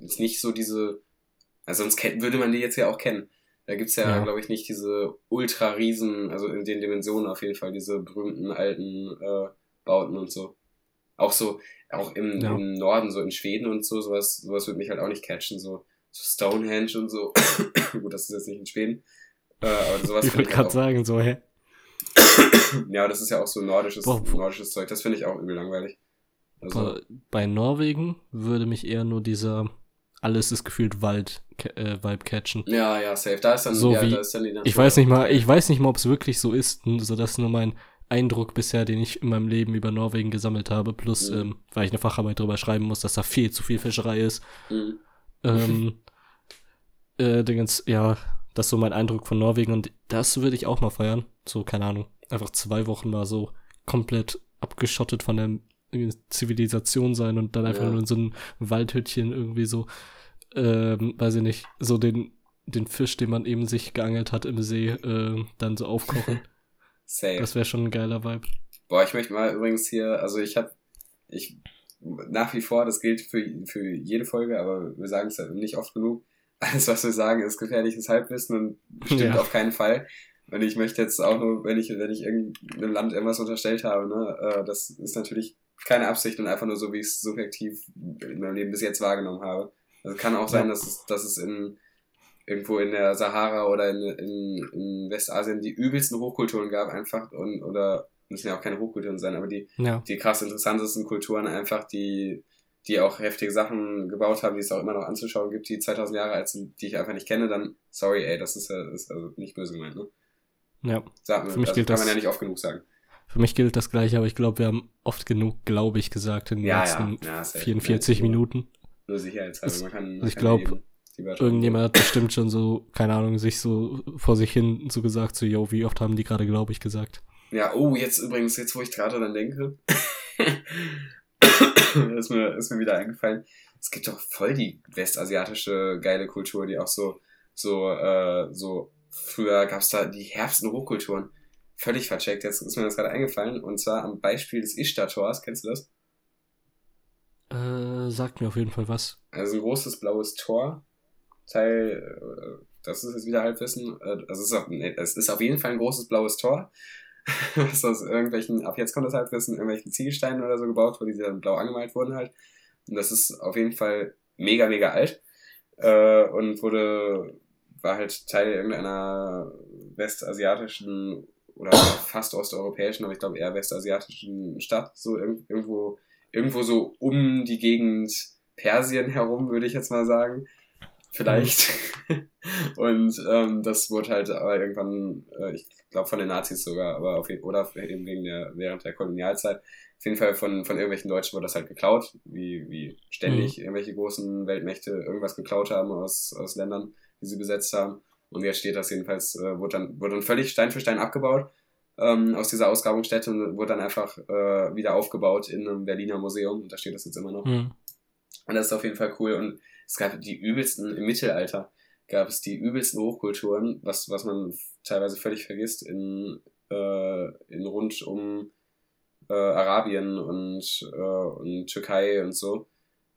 jetzt nicht so diese, also sonst würde man die jetzt ja auch kennen. Da gibt's ja, ja. glaube ich, nicht diese Ultra-Riesen, also in den Dimensionen auf jeden Fall, diese berühmten alten äh, Bauten und so. Auch so, auch im, ja. im Norden, so in Schweden und so, sowas, sowas würde mich halt auch nicht catchen, so, so Stonehenge und so. [coughs] Gut, das ist jetzt nicht in Schweden. Äh, aber sowas ich würde gerade halt sagen, so, hä? Ja, das ist ja auch so nordisches, Boah, nordisches Zeug. Das finde ich auch übel langweilig. Also, bei Norwegen würde mich eher nur dieser alles ist gefühlt Wald äh, Vibe catchen. Ja, ja, safe. Da ist dann so ja, wie, da ist dann die Ich weiß nicht mal, ich weiß nicht mal, ob es wirklich so ist, so dass nur mein Eindruck bisher, den ich in meinem Leben über Norwegen gesammelt habe, plus mhm. ähm, weil ich eine Facharbeit darüber schreiben muss, dass da viel zu viel Fischerei ist. Mhm. Ähm, äh, Dingens, ja, das ist so mein Eindruck von Norwegen und das würde ich auch mal feiern. So, keine Ahnung, einfach zwei Wochen mal so komplett abgeschottet von der Zivilisation sein und dann einfach ja. nur in so einem Waldhüttchen irgendwie so ähm, weiß ich nicht, so den, den Fisch, den man eben sich geangelt hat im See, äh, dann so aufkochen. [laughs] Safe. Das wäre schon ein geiler Vibe. Boah, ich möchte mal übrigens hier, also ich habe, ich, nach wie vor, das gilt für, für jede Folge, aber wir sagen es ja nicht oft genug. Alles, was wir sagen, ist gefährliches Halbwissen und stimmt ja. auf keinen Fall. Und ich möchte jetzt auch nur, wenn ich, wenn ich irgendeinem Land irgendwas unterstellt habe, ne, äh, das ist natürlich keine Absicht und einfach nur so, wie ich es subjektiv in meinem Leben bis jetzt wahrgenommen habe. Also kann auch sein, dass es, dass es in irgendwo in der Sahara oder in, in, in Westasien die übelsten Hochkulturen gab einfach und oder müssen ja auch keine Hochkulturen sein, aber die, ja. die krass interessantesten Kulturen einfach, die, die auch heftige Sachen gebaut haben, die es auch immer noch anzuschauen gibt, die 2000 Jahre alt sind, die ich einfach nicht kenne, dann sorry, ey, das ist ja ist also nicht böse gemeint, ne? Ja. Sag mir, Für mich also gilt kann man ja nicht oft genug sagen. Für mich gilt das gleiche, aber ich glaube, wir haben oft genug, glaube ich, gesagt in den ja, letzten ja. Ja, 44 Minuten. Nur sicherheitshalber. Man kann, man also ich glaube, irgendjemand hat bestimmt schon so, keine Ahnung, sich so vor sich hin so gesagt, so, yo, wie oft haben die gerade, glaube ich, gesagt. Ja, oh, jetzt übrigens, jetzt wo ich gerade dann denke, [coughs] ist, mir, ist mir wieder eingefallen. Es gibt doch voll die westasiatische geile Kultur, die auch so, so, äh, so, früher gab's da die Herbst- und Hochkulturen. Völlig vercheckt, jetzt ist mir das gerade eingefallen. Und zwar am Beispiel des Ishtar-Tors, kennst du das? Äh, sagt mir auf jeden Fall was. Also ein großes blaues Tor. Teil, äh, das ist jetzt wieder Halbwissen. Äh, Also es ist, auf, nee, es ist auf jeden Fall ein großes blaues Tor. [laughs] Was aus irgendwelchen, ab jetzt kommt das Halbwissen, irgendwelchen Ziegelsteinen oder so gebaut wurde, die dann blau angemalt wurden halt. Und das ist auf jeden Fall mega, mega alt. Äh, und wurde, war halt Teil irgendeiner westasiatischen oder fast osteuropäischen, aber ich glaube eher westasiatischen Stadt, so irg irgendwo, irgendwo so um die Gegend Persien herum, würde ich jetzt mal sagen. Vielleicht. [laughs] und ähm, das wurde halt aber irgendwann, äh, ich glaube von den Nazis sogar, aber auf jeden oder eben wegen der, während der Kolonialzeit, auf jeden Fall von, von irgendwelchen Deutschen wurde das halt geklaut, wie, wie ständig Mhm. irgendwelche großen Weltmächte irgendwas geklaut haben aus, aus Ländern, die sie besetzt haben. Und jetzt steht das jedenfalls, äh, wurde, dann, wurde dann völlig Stein für Stein abgebaut ähm, aus dieser Ausgrabungsstätte und wurde dann einfach äh, wieder aufgebaut in einem Berliner Museum. Und da steht das jetzt immer noch. Hm. Und das ist auf jeden Fall cool. Und es gab die übelsten, im Mittelalter gab es die übelsten Hochkulturen, was, was man teilweise völlig vergisst, in, äh, in rund um äh, Arabien und, äh, und Türkei und so.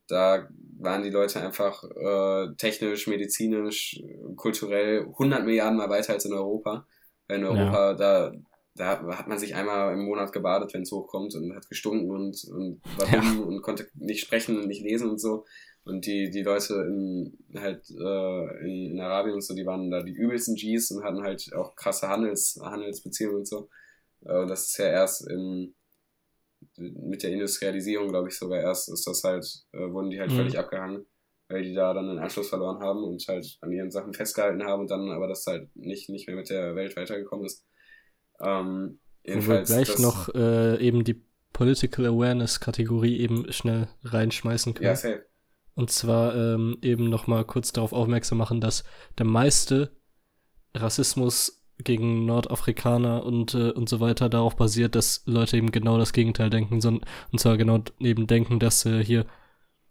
Da waren die Leute einfach äh, technisch, medizinisch, kulturell 100 Milliarden mal weiter als in Europa. Weil in Europa, da, da hat man sich einmal im Monat gebadet, wenn es hochkommt und hat gestunken und, und war Ja. dumm und konnte nicht sprechen und nicht lesen und so. Und die, die Leute in, halt, äh, in, in Arabien und so, die waren da die übelsten Gs und hatten halt auch krasse Handels, Handelsbeziehungen und so. Äh, das ist ja erst in, mit der Industrialisierung, glaube ich, sogar erst ist das halt, äh, wurden die halt Mhm. völlig abgehangen, weil die da dann den Anschluss verloren haben und halt an ihren Sachen festgehalten haben und dann aber das halt nicht, nicht mehr mit der Welt weitergekommen ist. Ähm, Wo wir jedenfalls, gleich noch äh, eben die Political Awareness Kategorie eben schnell reinschmeißen können. Ja, safe. Und zwar ähm, eben nochmal kurz darauf aufmerksam machen, dass der meiste Rassismus gegen Nordafrikaner und, äh, und so weiter darauf basiert, dass Leute eben genau das Gegenteil denken, sondern, und zwar genau eben denken, dass äh, hier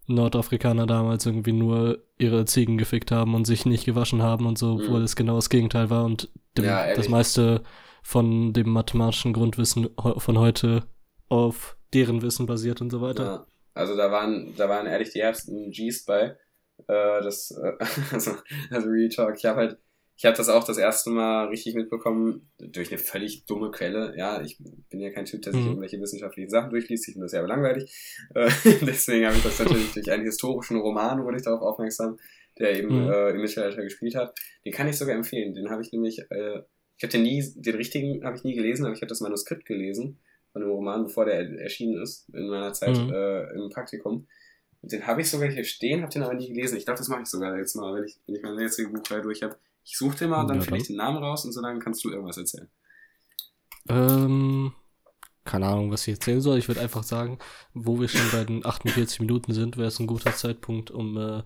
Nordafrikaner damals irgendwie nur ihre Ziegen gefickt haben und sich nicht gewaschen haben und so, Mhm. obwohl es genau das Gegenteil war und dem, Ja, das meiste von dem mathematischen Grundwissen von heute auf deren Wissen basiert und so weiter. Ja, also da waren, da waren ehrlich die ersten Gs bei. Äh, das, äh, [laughs] also, also Real Talk, ich habe halt, ich habe das auch das erste Mal richtig mitbekommen, durch eine völlig dumme Quelle. Ja, ich bin ja kein Typ, der sich Mhm. irgendwelche wissenschaftlichen Sachen durchliest, ich finde das sehr langweilig. Äh, [laughs] deswegen habe ich das natürlich durch einen historischen Roman, wurde ich darauf aufmerksam, der eben Mhm. äh, im Mittelalter gespielt hat. Den kann ich sogar empfehlen. Den habe ich nämlich, äh, ich habe den nie, den richtigen habe ich nie gelesen, aber ich habe das Manuskript gelesen von dem Roman, bevor der er- erschienen ist, in meiner Zeit Mhm. äh, im Praktikum. Den habe ich sogar hier stehen, habe den aber nie gelesen. Ich glaube, das mache ich sogar jetzt mal, wenn ich, wenn ich meine jetzige Buchreihe durch habe. Ich suche den mal, dann Ja, finde ich den Namen raus und so lange kannst du irgendwas erzählen. Ähm, keine Ahnung, was ich erzählen soll. Ich würde einfach sagen, wo wir schon bei den 48 Minuten sind, wäre es ein guter Zeitpunkt, um äh,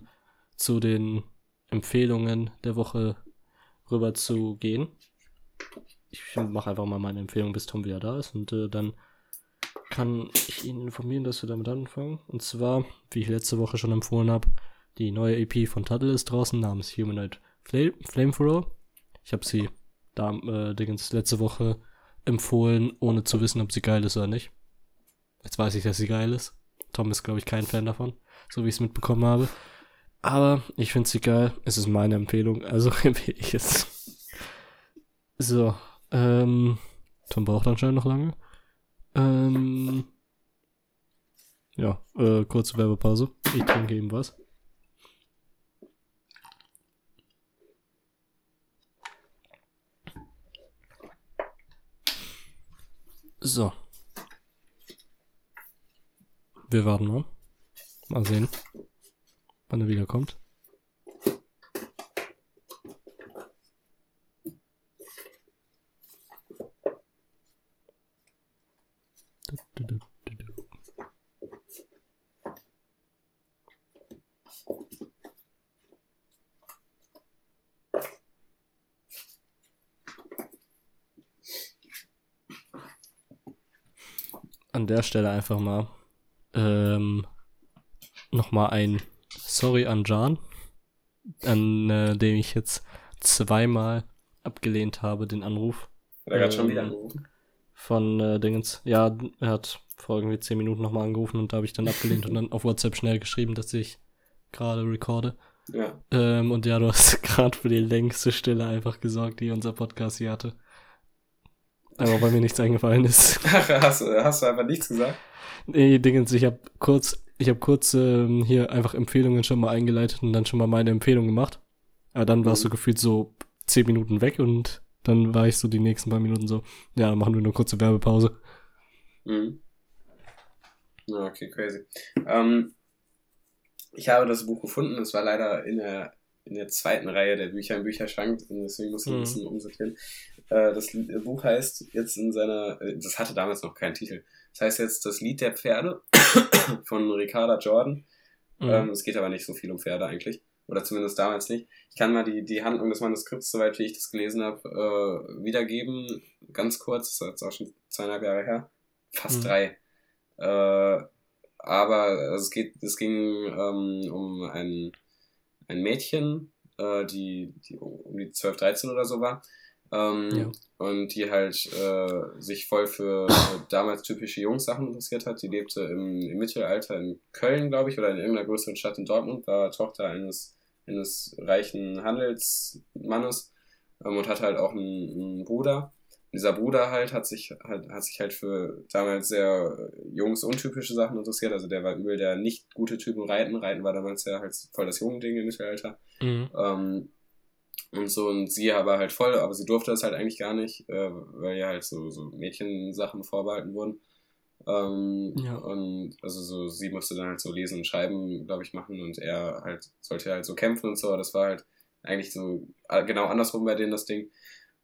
zu den Empfehlungen der Woche rüber zu gehen. Ich mache einfach mal meine Empfehlung, bis Tom wieder da ist und äh, dann kann ich ihn informieren, dass wir damit anfangen. Und zwar, wie ich letzte Woche schon empfohlen habe, die neue EP von Tuttle ist draußen namens Humanoid Fla- Flamethrower. Ich habe sie da äh, letzte Woche empfohlen, ohne zu wissen, ob sie geil ist oder nicht. Jetzt weiß ich, dass sie geil ist. Tom ist, glaube ich, kein Fan davon, so wie ich es mitbekommen habe. Aber ich finde sie geil. Es ist meine Empfehlung, also [laughs] empfehle ich es. So, ähm, Tom braucht anscheinend noch lange. Ähm, ja, äh, kurze Werbepause. Ich trinke eben was. So. Wir warten mal. Mal sehen, wann er wiederkommt. Du, du, du. An der Stelle einfach mal ähm, nochmal ein Sorry an Jan, an äh, dem ich jetzt zweimal abgelehnt habe, den Anruf. Hat er gerade ähm, schon wieder angerufen? Von äh, Dingens. Ja, er hat vor irgendwie zehn Minuten nochmal angerufen und da habe ich dann abgelehnt und dann auf WhatsApp schnell geschrieben, dass ich gerade recorde. Ja. Ähm, und ja, du hast [laughs] gerade für die längste Stille einfach gesorgt, die unser Podcast hier hatte. Aber weil mir nichts eingefallen ist. Ach, [laughs] hast, hast du einfach nichts gesagt? Nee, Dingens, ich habe kurz, ich habe kurz ähm, hier einfach Empfehlungen schon mal eingeleitet und dann schon mal meine Empfehlung gemacht. Aber dann warst mhm. du gefühlt so zehn Minuten weg und dann war ich so die nächsten paar Minuten so, ja, dann machen wir eine kurze Werbepause. Mhm. Okay, crazy. Ähm, ich habe das Buch gefunden, es war leider in der, in der zweiten Reihe der Bücher im Bücherschrank, deswegen muss ich ein mhm. bisschen umsortieren. Äh, das Buch heißt jetzt in seiner, äh, das hatte damals noch keinen Titel, das heißt jetzt Das Lied der Pferde [coughs] von Ricarda Jordan. Mhm. Ähm, es geht aber nicht so viel um Pferde eigentlich. Oder zumindest damals nicht. Ich kann mal die, die Handlung des Manuskripts, soweit wie ich das gelesen habe, äh, wiedergeben. Ganz kurz, das ist jetzt auch schon zweieinhalb Jahre her. Fast mhm. drei. Äh, aber also es geht, es ging ähm, um ein, ein Mädchen, äh, die, die um die 12, 13 oder so war. Ähm, ja. Und die halt äh, sich voll für damals typische Jungssachen interessiert hat. Die lebte im, im Mittelalter in Köln, glaube ich, oder in irgendeiner größeren Stadt in Dortmund, war Tochter eines, eines reichen Handelsmannes ähm, und hatte halt auch einen, einen Bruder dieser Bruder halt hat sich halt, hat sich halt für damals sehr jungs untypische Sachen interessiert. Also der war übel der nicht gute Typen Reiten. Reiten war damals ja halt voll das junge Ding im Mittelalter. Mhm. Ähm, und so, und sie aber halt voll, aber sie durfte das halt eigentlich gar nicht, äh, weil ja halt so, so Mädchensachen vorbehalten wurden. Ähm, ja. Und also so, sie musste dann halt so lesen und schreiben, glaube ich, machen und er halt sollte halt so kämpfen und so, aber das war halt eigentlich so äh, genau andersrum bei denen das Ding.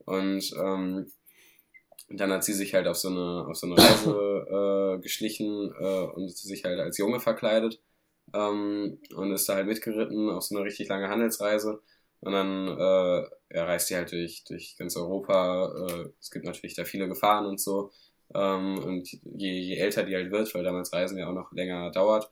Und ähm, dann hat sie sich halt auf so eine, auf so eine Reise [laughs] äh, geschlichen äh, und sich halt als Junge verkleidet ähm, und ist da halt mitgeritten auf so eine richtig lange Handelsreise. Und dann äh, ja, reist sie halt durch, durch ganz Europa. Äh, es gibt natürlich da viele Gefahren und so. Ähm, und je, je älter die halt wird, weil damals Reisen ja auch noch länger dauert,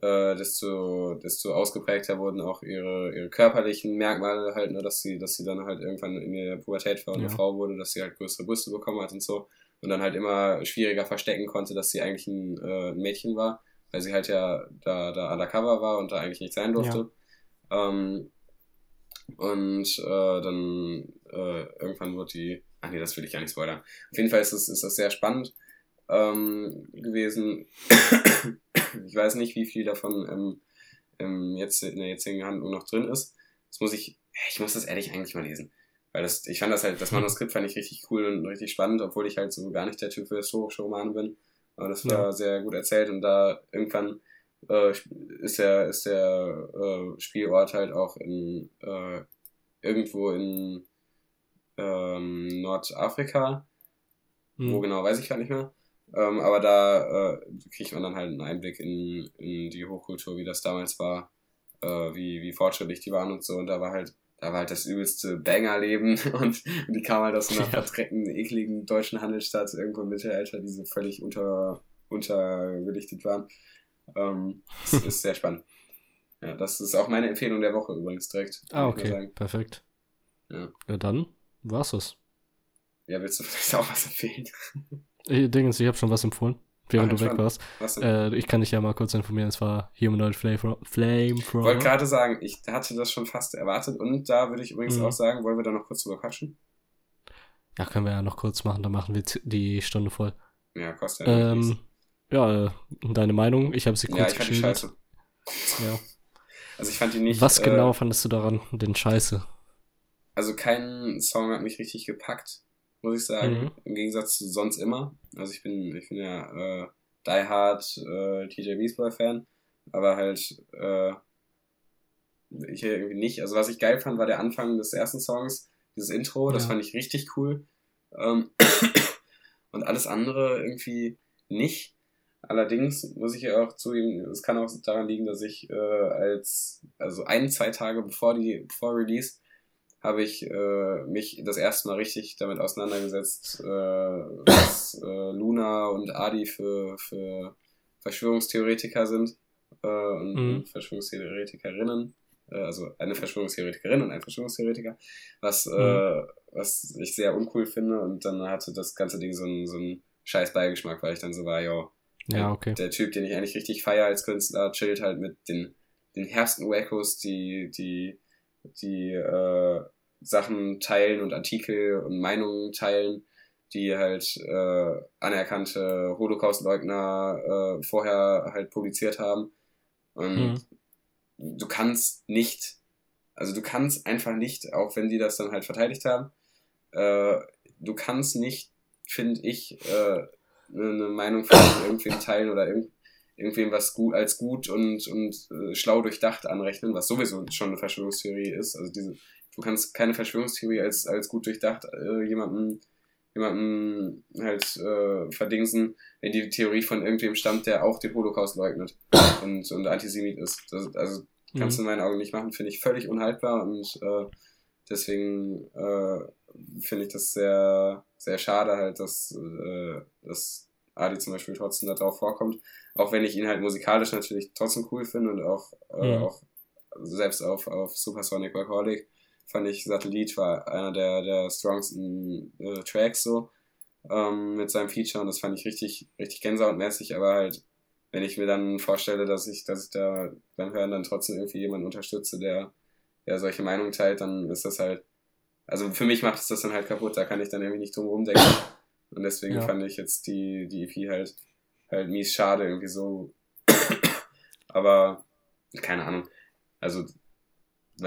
äh, desto, desto ausgeprägter wurden auch ihre, ihre körperlichen Merkmale halt, ne, dass sie, dass sie dann halt irgendwann in der Pubertät war und ja. eine Frau wurde, dass sie halt größere Brüste bekommen hat und so. Und dann halt immer schwieriger verstecken konnte, dass sie eigentlich ein, äh, Mädchen war, weil sie halt ja da, da undercover war und da eigentlich nicht sein durfte. Ja. Ähm, und äh, dann äh, irgendwann wird die. Ach nee, das will ich gar nicht spoilern. Auf jeden Fall ist das, ist das sehr spannend ähm, gewesen. [coughs] ich weiß nicht, wie viel davon ähm, ähm, jetzt in der jetzigen Handlung noch drin ist. Das muss ich, ich muss das ehrlich eigentlich mal lesen. Weil das, ich fand das halt, das Manuskript fand ich richtig cool und richtig spannend, obwohl ich halt so gar nicht der Typ für historische Romane bin. Aber das war ja. sehr gut erzählt und da irgendwann äh, ist der, ist der äh, Spielort halt auch in äh, irgendwo in ähm, Nordafrika. Hm. Wo genau, weiß ich gar nicht mehr. Ähm, aber da äh, kriegt man dann halt einen Einblick in, in die Hochkultur, wie das damals war, äh, wie, wie fortschrittlich die waren und so. Und da war halt, da war halt das übelste Bangerleben [laughs] und, die kam halt aus einer ja. verdreckten, ekligen deutschen Handelsstadt irgendwo im Mittelalter, die so völlig unter, unterbelichtet waren. Ähm, das [laughs] ist sehr spannend. Ja, das ist auch meine Empfehlung der Woche übrigens direkt. Ah, okay, perfekt. Ja. ja, dann war's das. Ja, willst du vielleicht auch was empfehlen? Ich, [laughs] Dingens, ich habe schon was empfohlen, während Ach, du weg warst. Äh, ich kann dich ja mal kurz informieren, es war Humanoid Flamethrower. Ich wollte gerade sagen, ich hatte das schon fast erwartet und da würde ich übrigens mhm. auch sagen, wollen wir da noch kurz drüber quatschen? Ja, können wir ja noch kurz machen, dann machen wir die Stunde voll. Ja, kostet ja ähm, Ja, äh, deine Meinung? Ich habe sie kurz Ja, ich fand die scheiße. Ja. Also ich fand die nicht... Was äh, genau fandest du daran denn scheiße? Also kein Song hat mich richtig gepackt muss ich sagen. Mhm. Im Gegensatz zu sonst immer. Also ich bin, ich bin ja äh, Die Hard äh, TJ Beastboy Fan, aber halt äh, ich irgendwie nicht. Also was ich geil fand, war der Anfang des ersten Songs, dieses Intro, das fand ich richtig cool. Ähm, [coughs] und alles andere irgendwie nicht. Allerdings muss ich ja auch zugeben, es kann auch daran liegen, dass ich äh, als, also ein, zwei Tage bevor die, bevor Release, habe ich äh, mich das erste Mal richtig damit auseinandergesetzt, äh, was äh, Luna und Adi für, für Verschwörungstheoretiker sind äh, und mhm. Verschwörungstheoretikerinnen. Äh, also eine Verschwörungstheoretikerin und ein Verschwörungstheoretiker, was, mhm. äh, was ich sehr uncool finde. Und dann hatte das ganze Ding so einen, so einen scheiß Beigeschmack, weil ich dann so war, yo, ja, okay. der Typ, den ich eigentlich richtig feiere als Künstler, chillt halt mit den, den härsten Wackos, die, die, die äh, Sachen teilen und Artikel und Meinungen teilen, die halt äh, anerkannte Holocaust-Leugner äh, vorher halt publiziert haben. Und mhm. du kannst nicht, also du kannst einfach nicht, auch wenn die das dann halt verteidigt haben, äh, du kannst nicht, finde ich, äh, eine Meinung von irgendwem teilen oder irgend, irgendwem was gut als gut und, und äh, schlau durchdacht anrechnen, was sowieso schon eine Verschwörungstheorie ist. Also diese, du kannst keine Verschwörungstheorie als, als gut durchdacht äh, jemandem jemanden halt äh, verdingsen, wenn die Theorie von irgendwem stammt, der auch den Holocaust leugnet und, und Antisemit ist. Das, also kannst du mhm. in meinen Augen nicht machen, finde ich völlig unhaltbar und äh, deswegen äh, finde ich das sehr, sehr schade halt, dass, äh, dass Adi zum Beispiel trotzdem da drauf vorkommt. Auch wenn ich ihn halt musikalisch natürlich trotzdem cool finde und auch, äh, mhm. auch selbst auf, auf Supersonic Workaholic fand ich Satellit war einer der, der strongsten äh, Tracks so ähm, mit seinem Feature und das fand ich richtig, richtig gänsehautmäßig, aber halt, wenn ich mir dann vorstelle, dass ich, dass ich da beim Hören dann trotzdem irgendwie jemanden unterstütze, der, der solche Meinungen teilt, dann ist das halt, also für mich macht es das dann halt kaputt, da kann ich dann irgendwie nicht drum rumdenken. Und deswegen ja. fand ich jetzt die, die EP halt, halt mies schade, irgendwie so. aber, keine Ahnung. Also,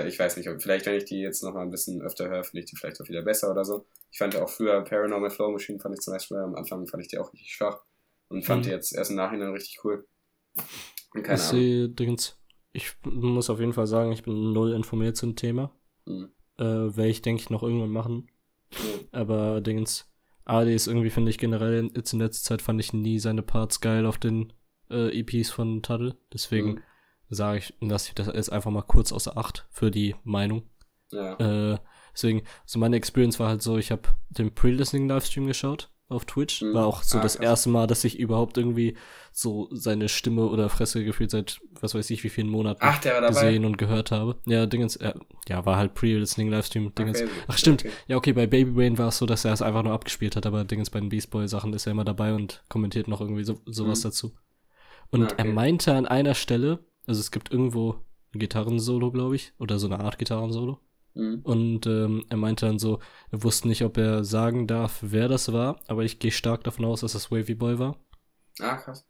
ich weiß nicht, ob, vielleicht wenn ich die jetzt noch mal ein bisschen öfter höre, finde ich die vielleicht auch wieder besser oder so. Ich fand auch früher Paranormal Flow Machine, fand ich zum Beispiel, am Anfang fand ich die auch richtig schwach und fand mhm. die jetzt erst im Nachhinein richtig cool. Und keine ich Ahnung. Dingens, ich muss auf jeden Fall sagen, ich bin null informiert zum Thema. Mhm. Äh, Werde ich, denke ich, noch irgendwann machen. Aber Dingens, AD ist irgendwie, finde ich, generell jetzt in letzter Zeit fand ich nie seine Parts geil auf den äh, EPs von Tuttle. Deswegen mhm sage ich, lasse ich das jetzt einfach mal kurz außer Acht für die Meinung. Ja. Äh, deswegen, also meine Experience war halt so, ich habe den Pre-Listening-Livestream geschaut auf Twitch. Mhm. War auch so ah, das krass. erste Mal, dass ich überhaupt irgendwie so seine Stimme oder Fresse gefühlt seit was weiß ich wie vielen Monaten Ach, gesehen und gehört habe. Ja, Dingens, äh, ja, war halt Pre-Listening-Livestream, Dingens. Okay. Ach stimmt, okay. ja okay, bei Baby Brain war es so, dass er es einfach nur abgespielt hat, aber Dingens bei den Beast Boy Sachen ist er immer dabei und kommentiert noch irgendwie so, sowas mhm. dazu. Und okay. er meinte an einer Stelle, also es gibt irgendwo ein Gitarrensolo, glaube ich, oder so eine Art Gitarrensolo. Mhm. Und ähm, er meinte dann so, er wusste nicht, ob er sagen darf, wer das war, aber ich gehe stark davon aus, dass das Wavy Boy war. Ah, krass.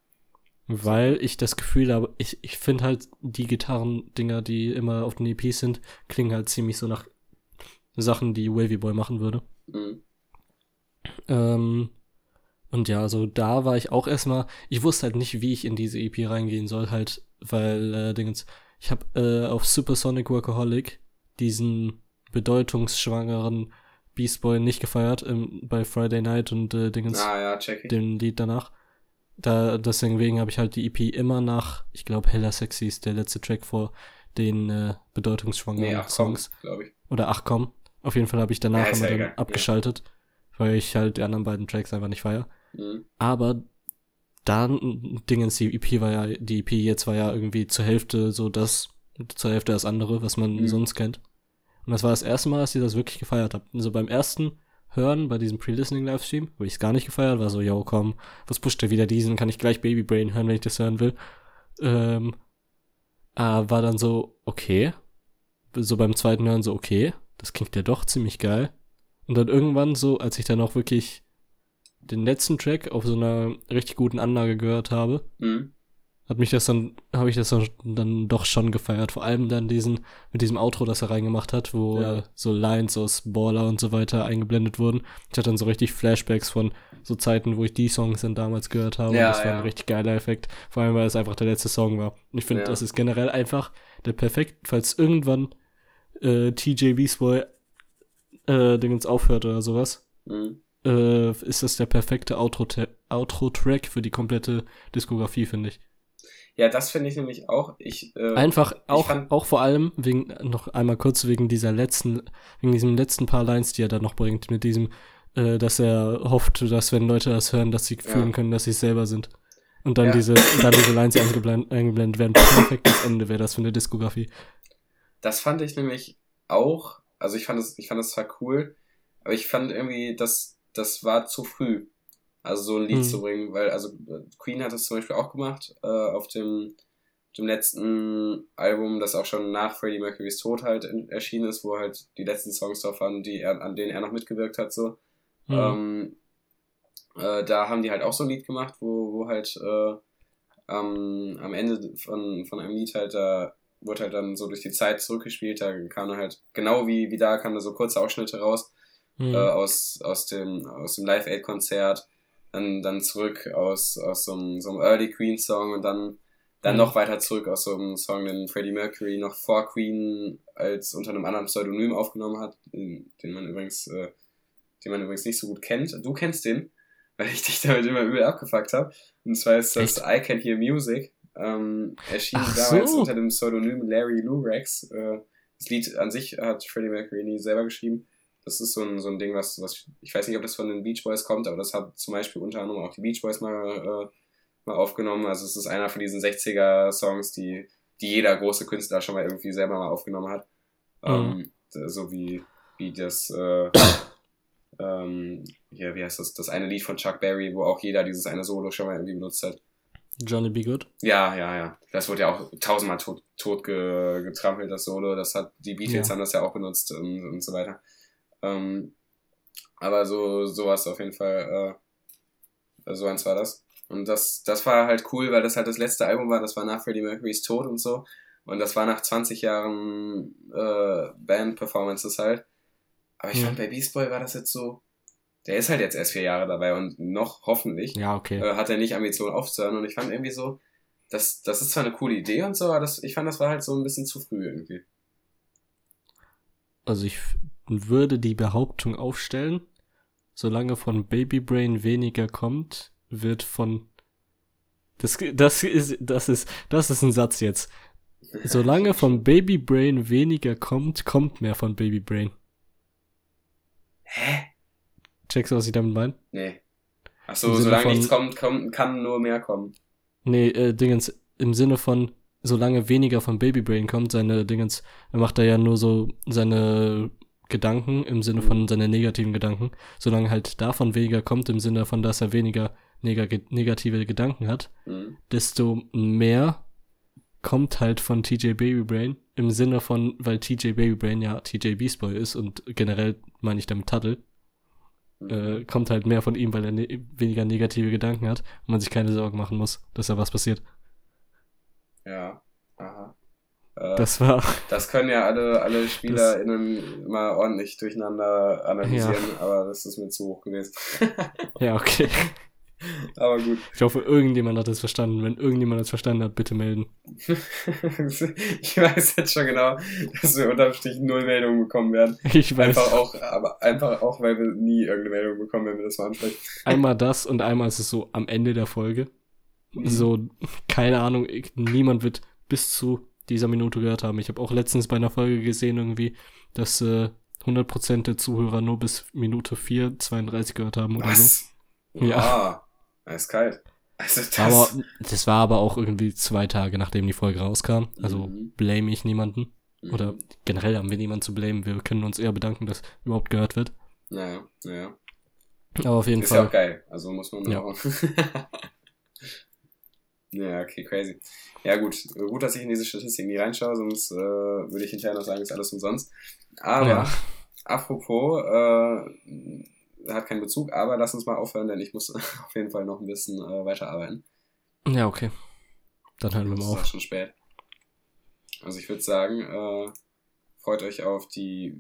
Weil ich das Gefühl habe, ich, ich finde halt die Gitarrendinger, die immer auf den EPs sind, klingen halt ziemlich so nach Sachen, die Wavy Boy machen würde. Mhm. Ähm, und ja, so da war ich auch erstmal, ich wusste halt nicht, wie ich in diese EP reingehen soll, halt weil äh, Dingens, ich habe äh, auf Supersonic Workaholic diesen bedeutungsschwangeren Beast Boy nicht gefeiert ähm, bei Friday Night und äh, Dingens, ah, ja, check dem Lied danach. Da, deswegen habe ich halt die EP immer nach, ich glaube, Hella Sexy ist der letzte Track vor den äh, bedeutungsschwangeren nee, ach, Songs. glaube ich. Oder Ach komm. Auf jeden Fall habe ich danach ja, immer dann abgeschaltet, ja. weil ich halt die anderen beiden Tracks einfach nicht feier. Mhm. Aber dann Dingens, die EP war ja, die EP jetzt war ja irgendwie zur Hälfte so das, zur Hälfte das andere, was man mhm. sonst kennt. Und das war das erste Mal, dass ich das wirklich gefeiert habe. Also beim ersten Hören, bei diesem Pre-Listening-Livestream, wo ich es gar nicht gefeiert, war so, yo, komm, was pusht der wieder diesen, kann ich gleich Baby Brain hören, wenn ich das hören will. Ähm, äh, war dann so, okay. So beim zweiten Hören so, okay, das klingt ja doch ziemlich geil. Und dann irgendwann so, als ich dann auch wirklich den letzten Track auf so einer richtig guten Anlage gehört habe, mhm. Hat mich das dann, habe ich das dann, dann, doch schon gefeiert. Vor allem dann diesen, mit diesem Outro, das er reingemacht hat, wo ja. äh, so Lines aus Baller und so weiter eingeblendet wurden. Ich hatte dann so richtig Flashbacks von so Zeiten, wo ich die Songs dann damals gehört habe. Ja, und das war ein richtig geiler Effekt. Vor allem, weil es einfach der letzte Song war. Und ich finde, ja. das ist generell einfach der perfekt, falls irgendwann äh, TJ Beastboy äh, Dingens aufhört oder sowas. Mhm äh, ist das der perfekte Outro-Track für die komplette Diskografie, finde ich. Ja, das finde ich nämlich auch. Ich, äh, Einfach ich auch, fand- auch vor allem wegen, noch einmal kurz wegen dieser letzten, wegen diesem letzten paar Lines, die er da noch bringt, mit diesem, äh, dass er hofft, dass wenn Leute das hören, dass sie fühlen können, dass sie es selber sind. Und dann Ja. diese, dann diese Lines, eingeblendet werden. Perfektes Ende wäre das für eine Diskografie. Das fand ich nämlich auch, also ich fand es, ich fand es zwar cool, aber ich fand irgendwie, dass das war zu früh, also so ein Lied Mhm. zu bringen, weil also äh, Queen hat das zum Beispiel auch gemacht äh, auf dem dem letzten Album, das auch schon nach Freddie Mercurys Tod halt in, erschienen ist, wo halt die letzten Songs drauf waren, die er, an denen er noch mitgewirkt hat, so. Mhm. Ähm, äh, da haben die halt auch so ein Lied gemacht, wo, wo halt äh, am, am Ende von, von einem Lied halt da wurde halt dann so durch die Zeit zurückgespielt, da kam dann halt, genau wie, wie da kamen da so kurze Ausschnitte raus Mhm. äh, aus, aus dem, aus dem Live-Aid-Konzert, dann, dann zurück aus, aus so einem, so einem Early Queen-Song und dann, dann Mhm. noch weiter zurück aus so einem Song, den Freddie Mercury noch vor Queen als unter einem anderen Pseudonym aufgenommen hat, den, den man übrigens, äh, den man übrigens nicht so gut kennt. Du kennst den, [laughs] weil ich dich damit immer übel abgefuckt habe. Und zwar ist das I Can Hear Music. Ähm, erschien Ach damals so. unter dem Pseudonym Larry Lou Rex. Äh, das Lied an sich hat Freddie Mercury nie selber geschrieben. Das ist so ein, so ein Ding, was, was ich weiß nicht, ob das von den Beach Boys kommt, aber das hat zum Beispiel unter anderem auch die Beach Boys mal, äh, mal aufgenommen. Also es ist einer von diesen 60er-Songs, die, die jeder große Künstler schon mal irgendwie selber mal aufgenommen hat. Mhm. Ähm, so wie, wie das, äh, ähm, hier, wie heißt das, das eine Lied von Chuck Berry, wo auch jeder dieses eine Solo schon mal irgendwie benutzt hat. Johnny B. Good. Ja, ja, ja. Das wurde ja auch tausendmal tot, tot ge, getrampelt, das Solo. Das hat, die Beatles Ja. haben das ja auch benutzt und, und so weiter. Ähm, aber so, sowas auf jeden Fall, äh, so eins war das. Und das, das war halt cool, weil das halt das letzte Album war, das war nach Freddie Mercurys Tod und so. Und das war nach 20 Jahren äh, Band-Performances halt. Aber ich Ja. fand, bei Beast Boy war das jetzt so, der ist halt jetzt erst vier Jahre dabei und noch hoffentlich Ja, okay. äh, hat er nicht Ambitionen aufzuhören. Und ich fand irgendwie so, das, das ist zwar eine coole Idee und so, aber das, ich fand, das war halt so ein bisschen zu früh irgendwie. Also ich f- würde die Behauptung aufstellen, solange von Baby Brain weniger kommt, wird von das, das ist das ist das ist ein Satz jetzt. Solange von Baby Brain weniger kommt, kommt mehr von Baby Brain. Hä? Checkst du, was ich damit meine? Nee. Achso, solange von- nichts kommt, kommt, kann nur mehr kommen. Nee, äh, Dingens, im Sinne von, solange weniger von Baby Brain kommt, seine Dingens, er macht da ja nur so seine Gedanken im Sinne von seine negativen Gedanken. Solange halt davon weniger kommt, im Sinne von, dass er weniger neg negative Gedanken hat, Mhm. desto mehr kommt halt von TJ Baby Brain im Sinne von, weil TJ Baby Brain ja TJ Beast Boy ist und generell meine ich damit Tuttle, Mhm. äh, kommt halt mehr von ihm, weil er ne weniger negative Gedanken hat und man sich keine Sorgen machen muss, dass da was passiert. Ja. Aha. Äh, Das das, war, können ja alle, alle SpielerInnen immer ordentlich durcheinander analysieren, aber das ist mir zu hoch gewesen. [laughs] ja, okay. aber gut. Ich hoffe, irgendjemand hat es verstanden. Wenn irgendjemand es verstanden hat, bitte melden. [laughs] ich weiß jetzt schon genau, dass wir unterm Strich null Meldungen bekommen werden. [laughs] Ich weiß, Einfach auch, aber einfach auch, weil wir nie irgendeine Meldung bekommen, wenn wir das mal ansprechen. einmal das und einmal ist es so am Ende der Folge. Mhm. So, keine Ahnung, niemand wird bis zu dieser Minute gehört haben. Ich habe auch letztens bei einer Folge gesehen irgendwie, dass äh, 100% der Zuhörer nur bis Minute 4, 32 gehört haben oder so. Was? Ja. Ah, eiskalt. Also das, Aber das war aber auch irgendwie zwei Tage, nachdem die Folge rauskam. Also Mhm. blame ich niemanden. Mhm. Oder generell haben wir niemanden zu blamen. Wir können uns eher bedanken, dass überhaupt gehört wird. Naja, naja. Aber auf jeden Ist ja Fall. auch geil. Also muss man Ja. auch. [laughs] ja, okay, crazy. Ja, gut. Gut, dass ich in diese Statistik nie reinschaue, sonst äh, würde ich hinterher noch sagen, ist alles umsonst. Aber, Ja. apropos, äh, hat keinen Bezug, aber lass uns mal aufhören, denn ich muss [laughs] auf jeden Fall noch ein bisschen äh, weiterarbeiten. Ja, okay. Dann hören wir mal ist auf. schon spät. Also ich würde sagen, äh, freut euch auf die.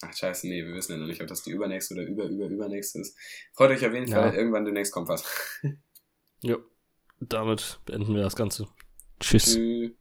Ach scheiße, nee, wir wissen ja noch nicht, ob das die übernächste oder über, über, übernächste ist. Freut euch auf jeden Ja. Fall, irgendwann demnächst kommt was. [laughs] Jo. Damit beenden wir das Ganze. Tschüss. Tschüss.